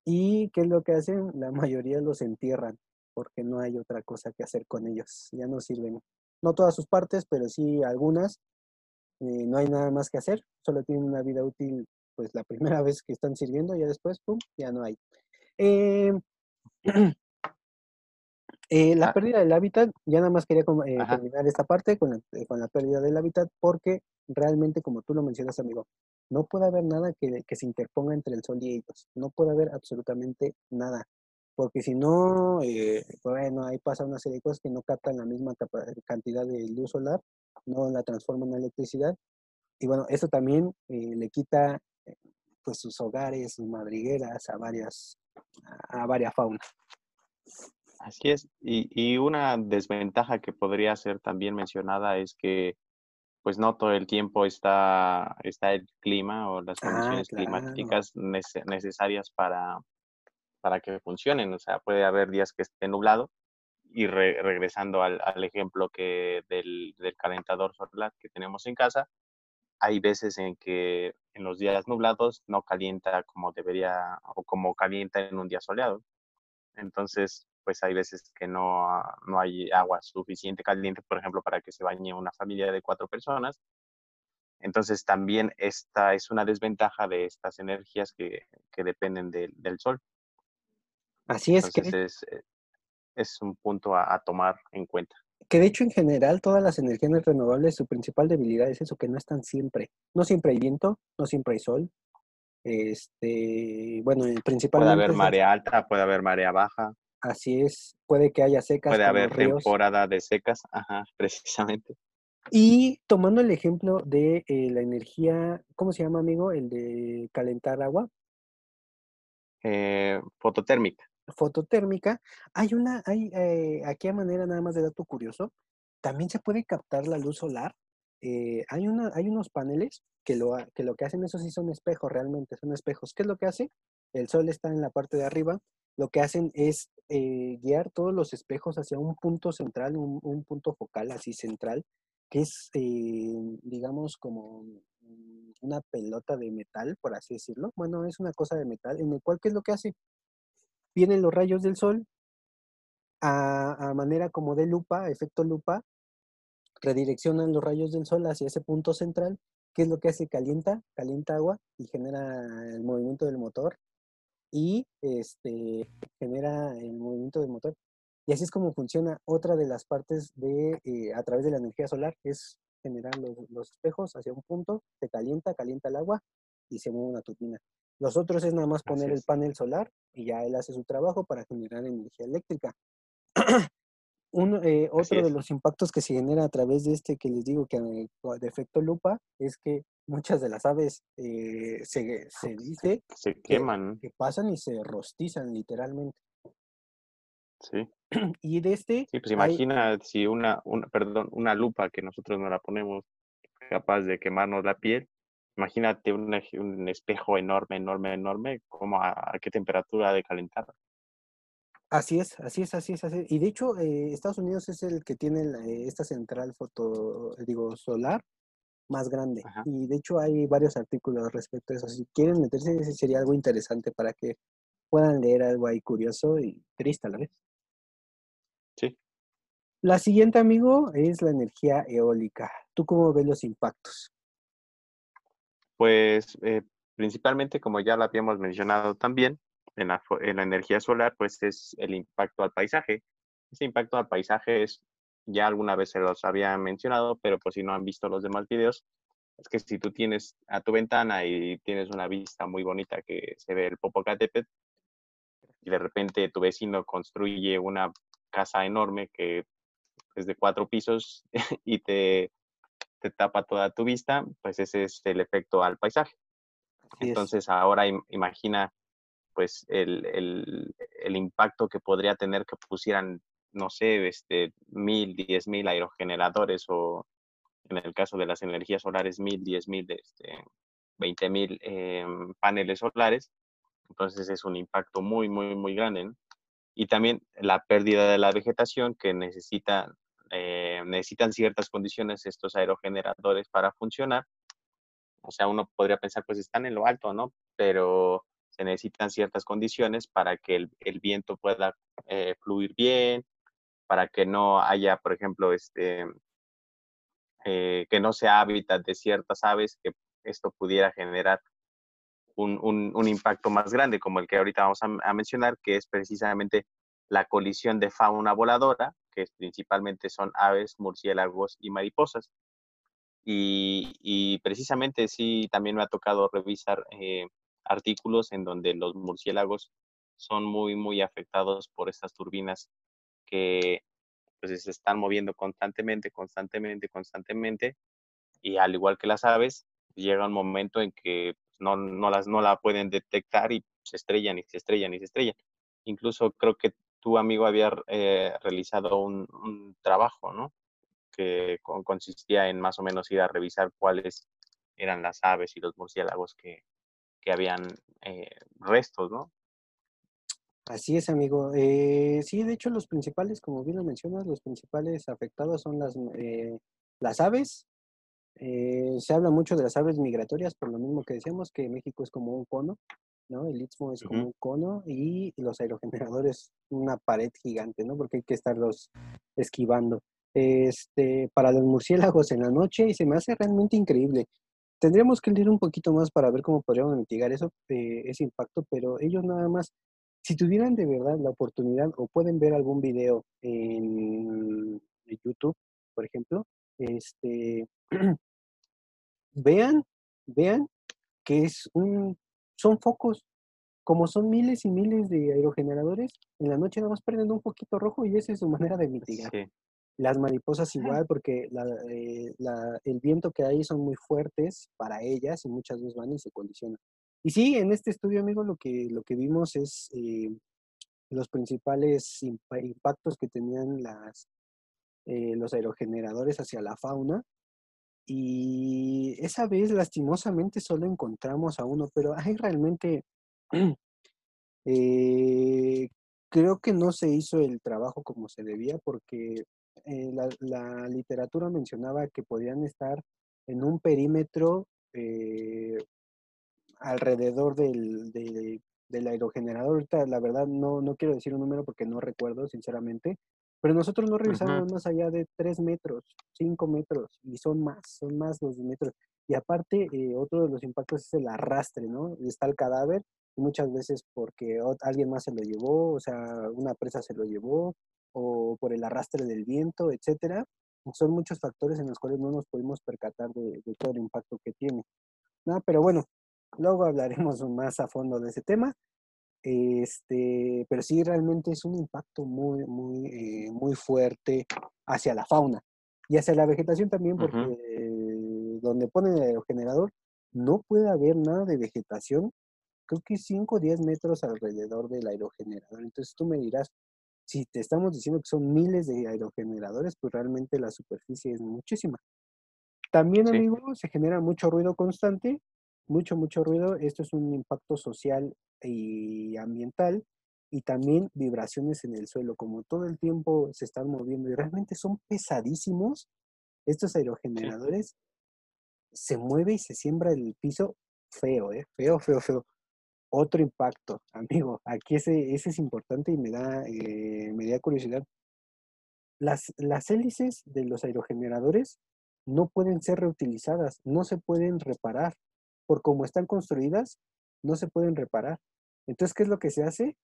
¿Y qué es lo que hacen? La mayoría los entierran, porque no hay otra cosa que hacer con ellos. Ya no sirven. No todas sus partes, pero sí algunas eh, no hay nada más que hacer, solo tienen una vida útil pues la primera vez que están sirviendo, ya después, pum, ya no hay. Eh, eh, la ah. pérdida del hábitat, ya nada más quería terminar esta parte con la, con la, pérdida del hábitat, porque realmente, como tú lo mencionas, amigo, no puede haber nada que, que, se interponga entre el sol y ellos, no puede haber absolutamente nada, porque si no, bueno, ahí pasa una serie de cosas que no captan la misma cantidad de luz solar no la transforman en electricidad. Y bueno, eso también eh, le quita eh, pues sus hogares, sus madrigueras a varias, a, varias faunas. Así es. Y, y, una desventaja que podría ser también mencionada es que pues no todo el tiempo está, está el clima o las Ah, condiciones claro. climáticas nece- necesarias para, para que funcionen. O sea, puede haber días que esté nublado y re- regresando al, al ejemplo que del, del calentador solar que tenemos en casa, hay veces en que en los días nublados no calienta como debería o como calienta en un día soleado. Entonces, pues hay veces que no, ah, no hay agua suficiente caliente, por ejemplo, para que se bañe una familia de cuatro personas. Entonces, también esta es una desventaja de estas energías que, que dependen del- del sol. Así es que, es, eh, es un punto a, a tomar en cuenta. Que de hecho en general todas las energías renovables, su principal debilidad es eso, que no están siempre. No siempre hay viento, no siempre hay sol. Este, bueno, eh, Puede principalmente haber marea alta, puede haber marea baja, así es, puede que haya secas puede haber ríos. temporada de secas, ajá, precisamente. Y tomando el ejemplo de eh, la energía, ¿cómo se llama, amigo? El de calentar agua, Eh, fototérmica. Fototérmica. Hay una, hay eh, aquí a manera nada más de dato curioso, también se puede captar la luz solar. Eh, hay, una, hay unos paneles que lo, que lo que hacen, eso sí son espejos realmente, son espejos. ¿Qué es lo que hace? El sol está en la parte de arriba. Lo que hacen es eh, guiar todos los espejos hacia un punto central, un, un punto focal así central, que es, eh, digamos, como mm, una pelota de metal, por así decirlo. Bueno, es una cosa de metal, en el cual, ¿qué es lo que hace? Vienen los rayos del sol a, a manera como de lupa, efecto lupa, redireccionan los rayos del sol hacia ese punto central. ¿Qué es lo que hace? Calienta, calienta agua y genera el movimiento del motor y este, genera el movimiento del motor. Y así es como funciona otra de las partes de, eh, a través de la energía solar, es generar los, los espejos hacia un punto, se calienta, calienta el agua y se mueve una turbina. Los otros es nada más poner el panel solar y ya él hace su trabajo para generar energía eléctrica. Uno, eh, otro de los impactos que se genera a través de este que les digo que eh, de efecto lupa es que muchas de las aves eh, se, se dice Se que, queman, que pasan y se rostizan literalmente. sí. Y de este Sí, pues hay, imagina si una, una, perdón, una lupa que nosotros no la ponemos capaz de quemarnos la piel, imagínate un, un espejo enorme, enorme, enorme, ¿cómo a, a qué temperatura de calentar? así es, así es, así es, así es. Y de hecho, eh, Estados Unidos es el que tiene la- eh, esta central foto, digo, solar más grande. Ajá. Y de hecho hay varios artículos respecto a eso. Si quieren meterse, ese sería algo interesante para que puedan leer algo ahí curioso y triste a la vez. Sí. La siguiente, amigo, es la energía eólica. ¿Tú cómo ves los impactos? Pues eh, principalmente, como ya lo habíamos mencionado también, en la, en la energía solar, pues es el impacto al paisaje. Ese impacto al paisaje es, ya alguna vez se los había mencionado, pero pues si no han visto los demás videos, es que si tú tienes a tu ventana y tienes una vista muy bonita que se ve el Popocatépetl, y de repente tu vecino construye una casa enorme que es de cuatro pisos y te, te tapa toda tu vista, pues ese es el efecto al paisaje. Así es. Entonces ahora im- imagina pues el, el- el impacto que podría tener que pusieran, no sé, este, mil, diez mil aerogeneradores o en el caso de las energías solares, mil, diez mil, este, veinte mil em, paneles solares. Entonces es un impacto muy, muy, muy grande. ¿no? Y también la pérdida de la vegetación que necesita, eh, necesitan ciertas condiciones estos aerogeneradores para funcionar. O sea, uno podría pensar, pues están en lo alto, ¿no? Pero se necesitan ciertas condiciones para que el, el viento pueda eh, fluir bien, para que no haya, por ejemplo, este, eh, que no sea hábitat de ciertas aves, que esto pudiera generar un, un, impacto más grande, como el que ahorita vamos a mencionar, que es precisamente la colisión de fauna voladora, que principalmente son aves, murciélagos y mariposas. Y, y precisamente sí, también me ha tocado revisar eh, artículos en donde los murciélagos son muy, muy afectados por estas turbinas que pues, se están moviendo constantemente, constantemente, constantemente. Y al igual que las aves, llega un momento en que pues, no, no, las, no la pueden detectar y se estrellan y se estrellan y se estrellan. Incluso creo que tu amigo había eh, realizado un, trabajo, ¿no? que consistía en más o menos ir a revisar cuáles eran las aves y los murciélagos que, que habían eh, restos, ¿no? Así es, amigo. Eh, sí, de hecho, los principales, como bien lo mencionas, los principales afectados son las, eh, las aves. Eh, se habla mucho de las aves migratorias, por lo mismo que decíamos, que México es como un cono, ¿no? El istmo es como un cono y los aerogeneradores una pared gigante, ¿no? Porque hay que estarlos esquivando. Este, para los murciélagos en la noche, y se me hace realmente increíble. Tendríamos que leer un poquito más para ver cómo podríamos mitigar eso, ese impacto, pero ellos nada más si tuvieran de verdad la oportunidad o pueden ver algún video en YouTube, por ejemplo, este, vean, vean que es un, son focos, como son miles y miles de aerogeneradores, en la noche nada más prenden un poquito rojo y esa es su manera de mitigar. Las mariposas igual, porque eh, el viento que hay son muy fuertes para ellas y muchas veces van y se condicionan. Y sí, en este estudio, amigo, lo que, lo que vimos es eh, los principales impactos que tenían las, eh, los aerogeneradores hacia la fauna. Y esa vez, lastimosamente, solo encontramos a uno, pero hay realmente, eh, creo que no se hizo el trabajo como se debía, porque la, la, literatura mencionaba que podían estar en un perímetro alrededor del, del aerogenerador. Ahorita, la verdad, no, no quiero decir un número porque no recuerdo, sinceramente. Pero nosotros no revisamos más allá de 3 metros, 5 metros, y son más, son más los metros. Y aparte, eh, otro de los impactos es el arrastre, ¿no? Está el cadáver, muchas veces porque alguien más se lo llevó, o sea, una presa se lo llevó, o por el arrastre del viento, etcétera. Son muchos factores en los cuales no nos pudimos percatar de, de todo el impacto que tiene. No, pero bueno, Luego hablaremos más a fondo de ese tema. Este, pero sí realmente es un impacto muy, muy, eh, muy fuerte hacia la fauna y hacia la vegetación también, porque donde ponen el aerogenerador no puede haber nada de vegetación, creo que 5 o 10 metros alrededor del aerogenerador. Entonces tú me dirás, si te estamos diciendo que son miles de aerogeneradores, pues realmente la superficie es muchísima. También, amigo, se genera mucho ruido constante mucho, mucho ruido. Esto es un impacto social y ambiental y también vibraciones en el suelo, como todo el tiempo se están moviendo y realmente son pesadísimos estos aerogeneradores. Se mueve y se siembra el piso feo, ¿eh? Feo, feo, feo. Otro impacto, amigo. Aquí ese, ese es importante y me da, eh, me da curiosidad. Las, las hélices de los aerogeneradores no pueden ser reutilizadas, no se pueden reparar por cómo están construidas, no se pueden reparar. Entonces, ¿qué es lo que se hace?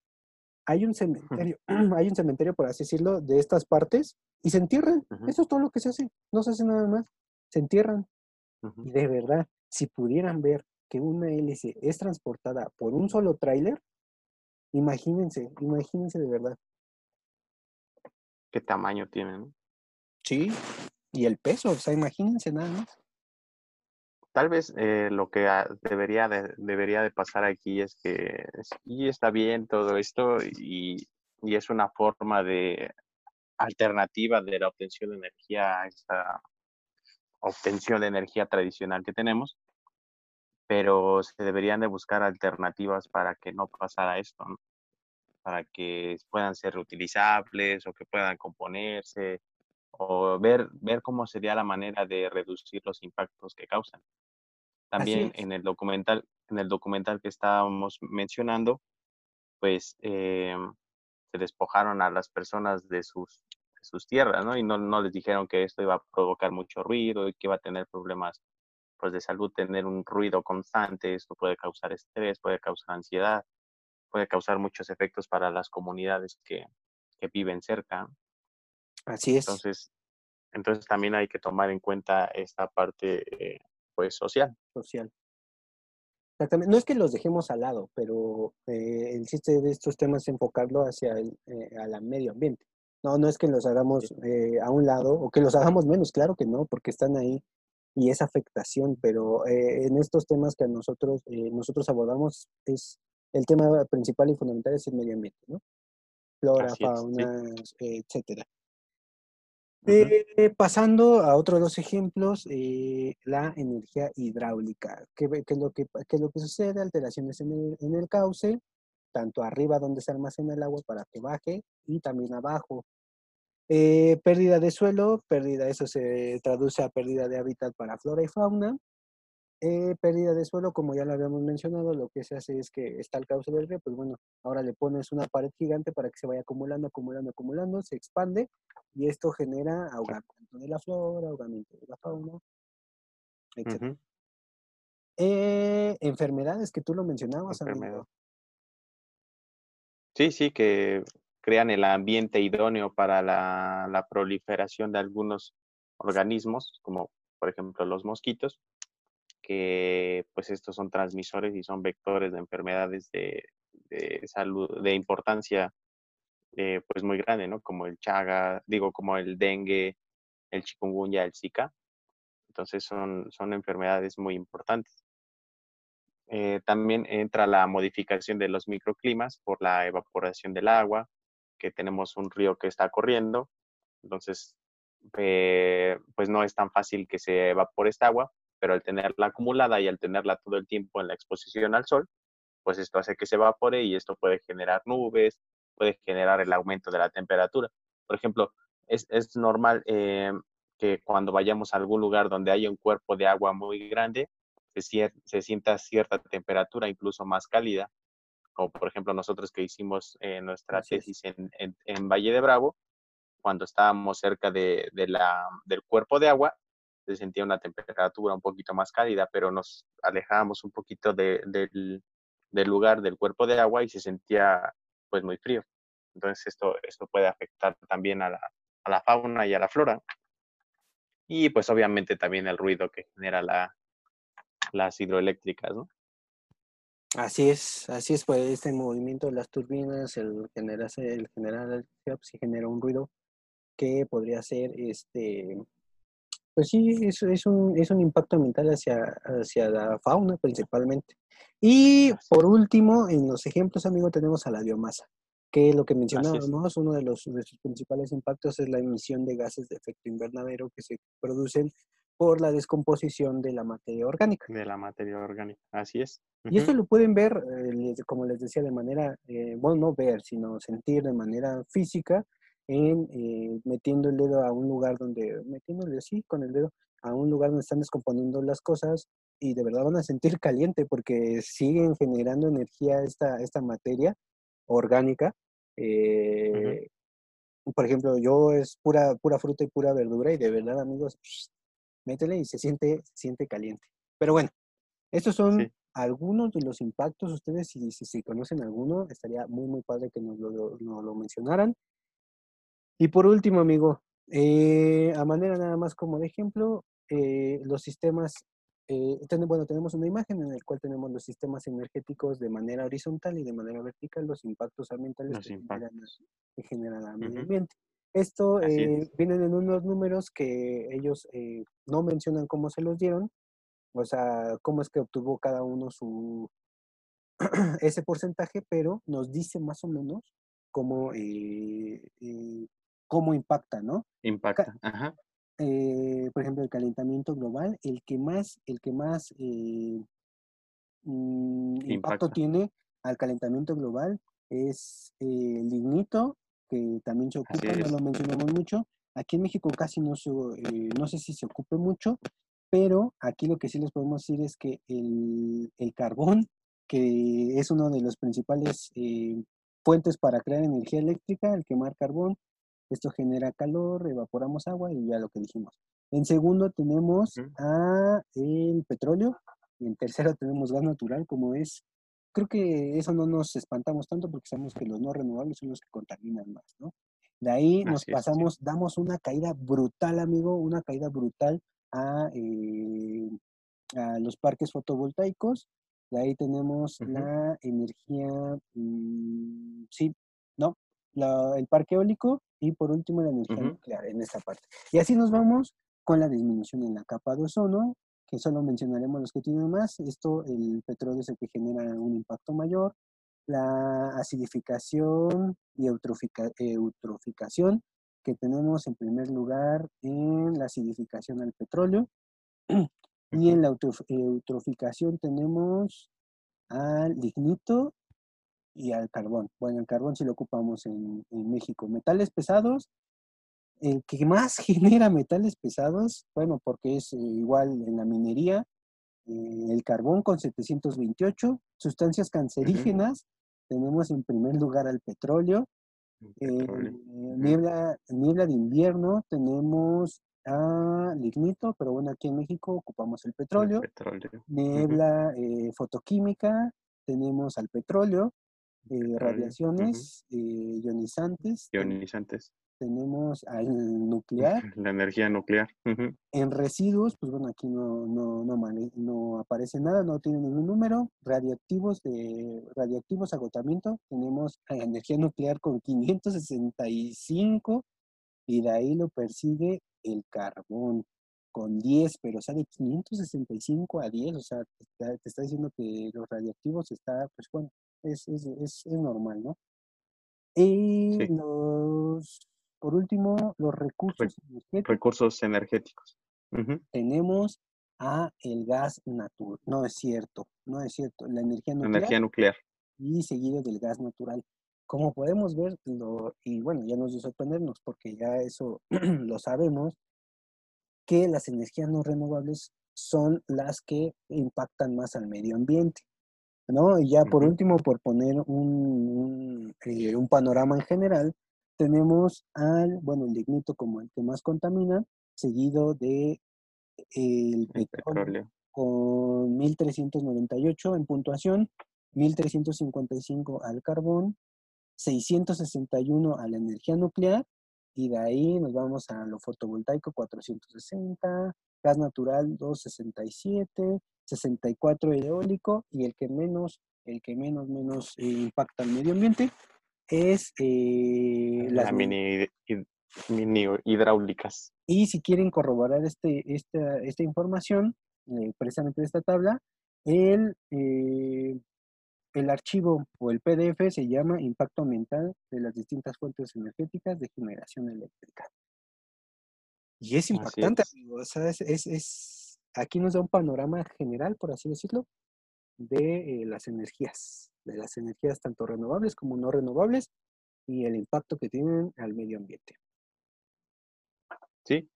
Hay un cementerio, hay un cementerio, por así decirlo, de estas partes y se entierran. Eso es todo lo que se hace. No se hace nada más. Se entierran. Y de verdad, si pudieran ver que una hélice es transportada por un solo tráiler, imagínense, imagínense de verdad. ¿Qué tamaño tienen? Sí, y el peso, o sea, imagínense nada más. Tal vez eh, lo que debería, de, debería de pasar aquí es que sí está bien todo esto y, y, es una forma de alternativa de la obtención de energía a esta obtención de energía tradicional que tenemos, pero se deberían de buscar alternativas para que no pasara esto, para que puedan ser reutilizables o que puedan componerse o ver, ver cómo sería la manera de reducir los impactos que causan. También en el documental, en el documental que estábamos mencionando, pues eh, se despojaron a las personas de sus, sus tierras, ¿no? Y no, no, les dijeron que esto iba a provocar mucho ruido y que iba a tener problemas pues, de salud, tener un ruido constante, esto puede causar estrés, puede causar ansiedad, puede causar muchos efectos para las comunidades que, que viven cerca. Así es. Entonces, entonces también hay que tomar en cuenta esta parte eh, pues social. Social. Exactamente. No es que los dejemos al lado, pero eh, el chiste de estos temas es enfocarlo hacia el eh, medio ambiente. No, no es que los hagamos eh, a un lado o que los hagamos menos, claro que no, porque están ahí y es afectación, pero eh, en estos temas que nosotros, nosotros abordamos es el tema principal y fundamental es el medio ambiente, ¿no? Flora, fauna, etcétera. Eh, pasando a otros dos ejemplos, eh, la energía hidráulica. ¿Qué, es lo que, lo que sucede? Alteraciones en el, en el cauce, tanto arriba donde se almacena el agua para que baje y también abajo. Eh, pérdida de suelo, pérdida, eso se traduce a pérdida de hábitat para flora y fauna. Eh, pérdida de suelo, como ya lo habíamos mencionado, lo que se hace es que está el cauce del río, pues bueno, ahora le pones una pared gigante para que se vaya acumulando, acumulando, acumulando, se expande y esto genera ahogamiento de la flora, ahogamiento de la fauna, etc. Eh, enfermedades que tú lo mencionabas, amigo. Sí, sí, que crean el ambiente idóneo para la, la proliferación de algunos organismos, como por ejemplo los mosquitos, que pues estos son transmisores y son vectores de enfermedades de, salud, de importancia eh, pues muy grande, ¿no? Como el chaga, digo, como el dengue, el chikungunya, el zika. Entonces son, son enfermedades muy importantes. Eh, también entra la modificación de los microclimas por la evaporación del agua, que tenemos un río que está corriendo, entonces eh, pues no es tan fácil que se evapore esta agua, pero al tenerla acumulada y al tenerla todo el tiempo en la exposición al sol, pues esto hace que se evapore y esto puede generar nubes, puede generar el aumento de la temperatura. Por ejemplo, es, es normal eh, que cuando vayamos a algún lugar donde haya un cuerpo de agua muy grande, se, se sienta cierta temperatura, incluso más cálida, como por ejemplo nosotros que hicimos eh, nuestra tesis en, en, Valle de Bravo, cuando estábamos cerca de, de la, del cuerpo de agua, se sentía una temperatura un poquito más cálida, pero nos alejábamos un poquito de, del, del, lugar del cuerpo de agua y se sentía pues muy frío. Entonces esto, esto puede afectar también a la, a la fauna y a la flora. Y pues obviamente también el ruido que genera la, las hidroeléctricas, ¿no? Así es, así es, pues este movimiento de las turbinas, el generar, el generar pues, genera un ruido que podría ser este pues sí, es, es, un, es un impacto ambiental hacia, hacia la fauna principalmente. Y por último, en los ejemplos, amigo, tenemos a la biomasa, que lo que mencionábamos, uno de los, de sus principales impactos es la emisión de gases de efecto invernadero que se producen por la descomposición de la materia orgánica. De la materia orgánica, así es. Y esto lo pueden ver, eh, como les decía, de manera, eh, bueno, no ver, sino sentir de manera física en eh, metiendo el dedo a un lugar donde, metiéndole así con el dedo a un lugar donde están descomponiendo las cosas y de verdad van a sentir caliente porque siguen generando energía esta, esta materia orgánica. Eh, por ejemplo, yo es pura, pura fruta y pura verdura y de verdad, amigos, métele y se siente, siente caliente. Pero bueno, estos son algunos de los impactos. Ustedes, si, si, conocen alguno, estaría muy, muy padre que nos lo, nos lo mencionaran. Y por último, amigo, eh, a manera nada más como de ejemplo, eh, los sistemas, eh, bueno, tenemos una imagen en la cual tenemos los sistemas energéticos de manera horizontal y de manera vertical, los impactos ambientales que, Generan, al medio ambiente. Esto vienen en unos números que ellos no mencionan cómo se los dieron, o sea, cómo es que obtuvo cada uno su ese porcentaje, pero nos dice más o menos cómo cómo impacta, ¿no? Impacta, ajá. Eh, por ejemplo, el calentamiento global, el que más, el que más eh, mm, impacto tiene al calentamiento global es el lignito, que también se ocupa, no lo mencionamos mucho. Aquí en México casi no se, eh, no sé si se ocupe mucho, pero aquí lo que sí les podemos decir es que el, el carbón, que es uno de los principales fuentes para crear energía eléctrica, el quemar carbón, esto genera calor, evaporamos agua y ya lo que dijimos. En segundo tenemos a el petróleo y en tercero tenemos gas natural como es. Creo que eso no nos espantamos tanto porque sabemos que los no renovables son los que contaminan más, ¿no? De ahí nos pasamos, damos una caída brutal, amigo, una caída brutal a, eh, a los parques fotovoltaicos. De ahí tenemos la energía, mm, sí, no, el parque eólico y por último la energía nuclear en esta parte. Y así nos vamos con la disminución en la capa de ozono, que solo mencionaremos los que tienen más. Esto, el petróleo es el que genera un impacto mayor. La acidificación y eutroficación que tenemos en primer lugar en la acidificación al petróleo y en la eutroficación tenemos al lignito y al carbón. Bueno, el carbón sí lo ocupamos en, México. Metales pesados, el que más genera metales pesados, bueno, porque es eh, igual en la minería, eh, el carbón con 728, sustancias cancerígenas, tenemos en primer lugar al petróleo, eh, niebla, niebla de invierno, tenemos a lignito, pero bueno, aquí en México ocupamos el petróleo. Niebla fotoquímica, tenemos al petróleo, eh, radiaciones eh, ionizantes. Ionizantes. Tenemos al nuclear. La energía nuclear. En residuos, pues bueno, aquí no, no, no, no, aparece nada, no tiene ningún número. Radioactivos de radioactivos agotamiento, tenemos la energía nuclear con 565 y de ahí lo persigue el carbón con 10, pero sale de 565 a 10, o sea, te está, diciendo que los radioactivos está, pues bueno, es, es, es, normal, ¿no? Y los, por último, los recursos energéticos. Recursos energéticos. Tenemos a el gas natural. No es cierto, no es cierto. La energía nuclear. Energía nuclear. Y seguido del gas natural. Como podemos ver, lo, y bueno, ya nos dio sorprendernos porque ya eso lo sabemos, que las energías no renovables son las que impactan más al medio ambiente. ¿No? Y ya por último, por poner un, eh, un, panorama en general, tenemos al, bueno, el lignito como el que más contamina, seguido de el, petróleo, con 1398 en puntuación, 1355 al carbón, 661 a la energía nuclear y de ahí nos vamos a lo fotovoltaico 460, gas natural 267, 64 eólico y el que menos, el que menos, menos eh, impacta al medio ambiente es eh, las mini, mini, hidráulicas. Y si quieren corroborar este, esta, esta información, eh, precisamente de esta tabla, el, el archivo o el PDF se llama Impacto Ambiental de las distintas fuentes energéticas de generación eléctrica. Y es impactante, O sea, es, es, aquí nos da un panorama general, por así decirlo, de eh, las energías, de las energías tanto renovables como no renovables y el impacto que tienen al medio ambiente. Sí,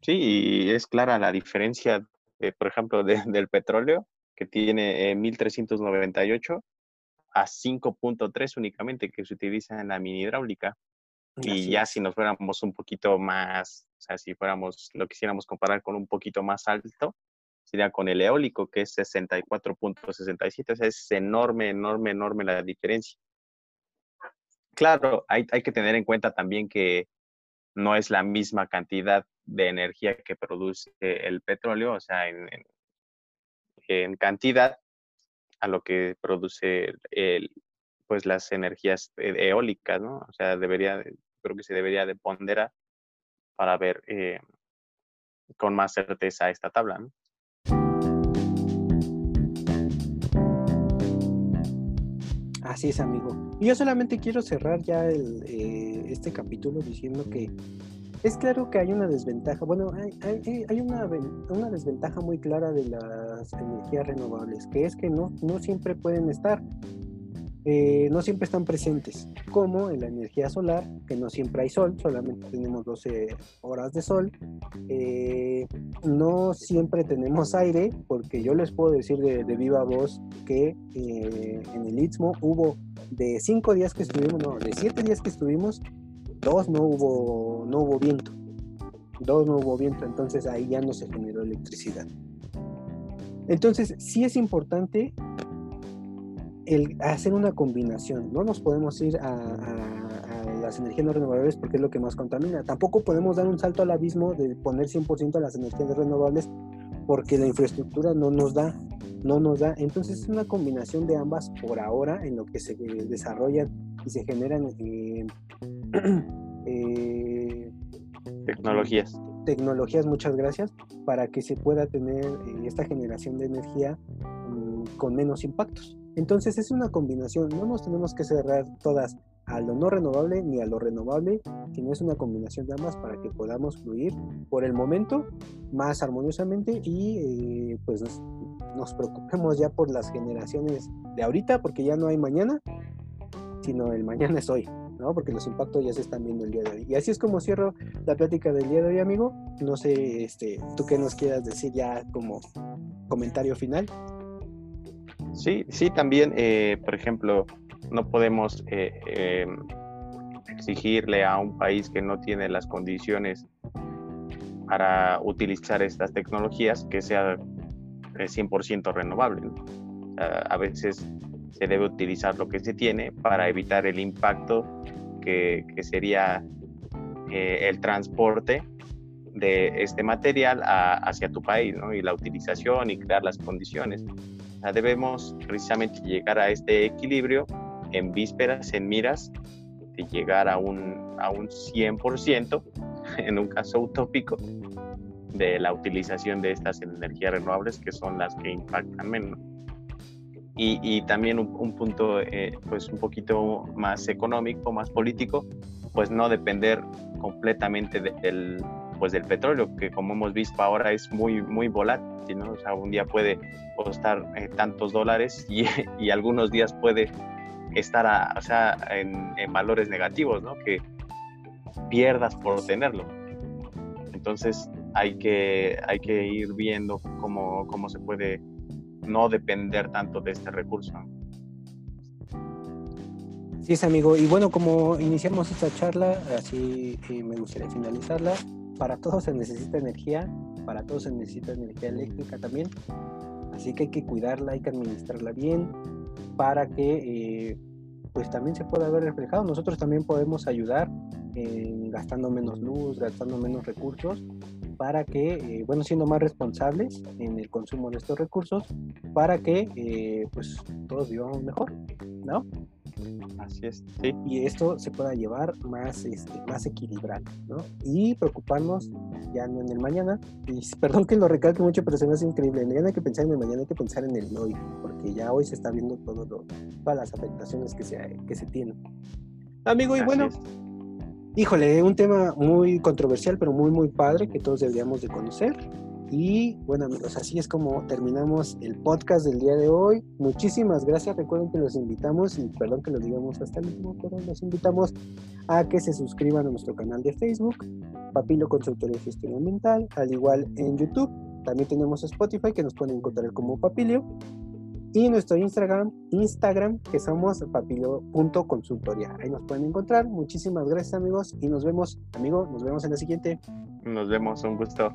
sí, y es clara la diferencia, por ejemplo, del petróleo, que tiene 1398 eh, a 5.3 únicamente que se utiliza en la mini hidráulica. Y ya si nos fuéramos un poquito más, o sea, si fuéramos, lo quisiéramos comparar con un poquito más alto, sería con el eólico, que es 64.67. O sea, es enorme, enorme, enorme la diferencia. Claro, hay, que tener en cuenta también que no es la misma cantidad de energía que produce el petróleo, o sea, en, en cantidad a lo que produce el, pues las energías e, eólicas, ¿no? O sea, debería, creo que se debería de ponderar para ver eh, con más certeza esta tabla. Así es, amigo. Y yo solamente quiero cerrar ya el, eh, este capítulo diciendo que es claro que hay una desventaja, bueno, hay, hay, una, una, desventaja muy clara de las energías renovables, que es que no siempre pueden estar, eh, no siempre están presentes, como en la energía solar, que no siempre hay sol, solamente tenemos 12 horas de sol, eh, no siempre tenemos aire, porque yo les puedo decir de, viva voz que eh, en el Istmo hubo de 5 días que estuvimos, no, de 7 días que estuvimos, dos no hubo, no hubo viento. Dos no hubo viento, entonces ahí ya no se generó electricidad. Entonces, sí es importante el hacer una combinación. No nos podemos ir a, las energías no renovables porque es lo que más contamina. Tampoco podemos dar un salto al abismo de poner 100% a las energías renovables porque la infraestructura no nos da, no nos da. Entonces es una combinación de ambas por ahora en lo que se desarrollan y se generan eh, eh, tecnologías. Tecnologías, muchas gracias, para que se pueda tener eh, esta generación de energía mm, con menos impactos. Entonces es una combinación, no nos tenemos que cerrar todas a lo no renovable ni a lo renovable, sino es una combinación de ambas para que podamos fluir por el momento más armoniosamente y eh, pues nos, preocupemos ya por las generaciones de ahorita, porque ya no hay mañana, sino el mañana es hoy, ¿no? Porque los impactos ya se están viendo el día de hoy. Y así es como cierro la plática del día de hoy, amigo. No sé, este, tú qué nos quieras decir ya como comentario final. Sí, sí, también, eh, por ejemplo, no podemos eh, eh, exigirle a un país que no tiene las condiciones para utilizar estas tecnologías que sea 100% renovable. a veces se debe utilizar lo que se tiene para evitar el impacto que, sería el transporte de este material hacia tu país y la utilización y crear las condiciones debemos precisamente llegar a este equilibrio en vísperas, en miras, de llegar a un, a un 100%, en un caso utópico, de la utilización de estas energías renovables que son las que impactan menos. Y, y también un, punto eh, pues un poquito más económico, más político, pues no depender completamente del, pues del petróleo, que como hemos visto ahora es muy, muy volátil, ¿no? O sea, un día puede costar eh, tantos dólares y, y, algunos días puede estar a, o sea, en, en, valores negativos, ¿no? Que pierdas por tenerlo. Entonces hay que, hay que ir viendo cómo, cómo se puede no depender tanto de este recurso. Sí, es amigo. Y bueno, como iniciamos esta charla, así eh, me gustaría finalizarla. Para todos se necesita energía, para todos se necesita energía eléctrica también. Así que hay que cuidarla, hay que administrarla bien para que eh, pues también se pueda ver reflejado. Nosotros también podemos ayudar gastando menos luz, gastando menos recursos para que, eh, bueno, siendo más responsables en el consumo de estos recursos, para que eh, pues todos vivamos mejor, ¿no? Así es, sí. Y esto se pueda llevar más, este, más equilibrado, ¿no? Y preocuparnos ya no en el mañana. Y perdón que lo recalque mucho, pero se me hace increíble. No hay que pensar en el mañana, hay que pensar en el hoy, porque ya hoy se está viendo todo lo, todas las afectaciones que se, que se tienen. Amigo, y bueno, híjole, un tema muy controversial, pero muy, muy padre que todos deberíamos de conocer. Y bueno amigos, así es como terminamos el podcast del día de hoy. Muchísimas gracias. Recuerden que los invitamos, y perdón que lo digamos hasta el último, pero los invitamos a que se suscriban a nuestro canal de Facebook, Papilo Consultoría y Gestión Ambiental, al igual en YouTube. También tenemos Spotify que nos pueden encontrar como Papilio. Y nuestro Instagram, Instagram, que somos papilo.consultoría. Ahí nos pueden encontrar. Muchísimas gracias amigos y nos vemos, amigo, nos vemos en la siguiente. Nos vemos, un gusto.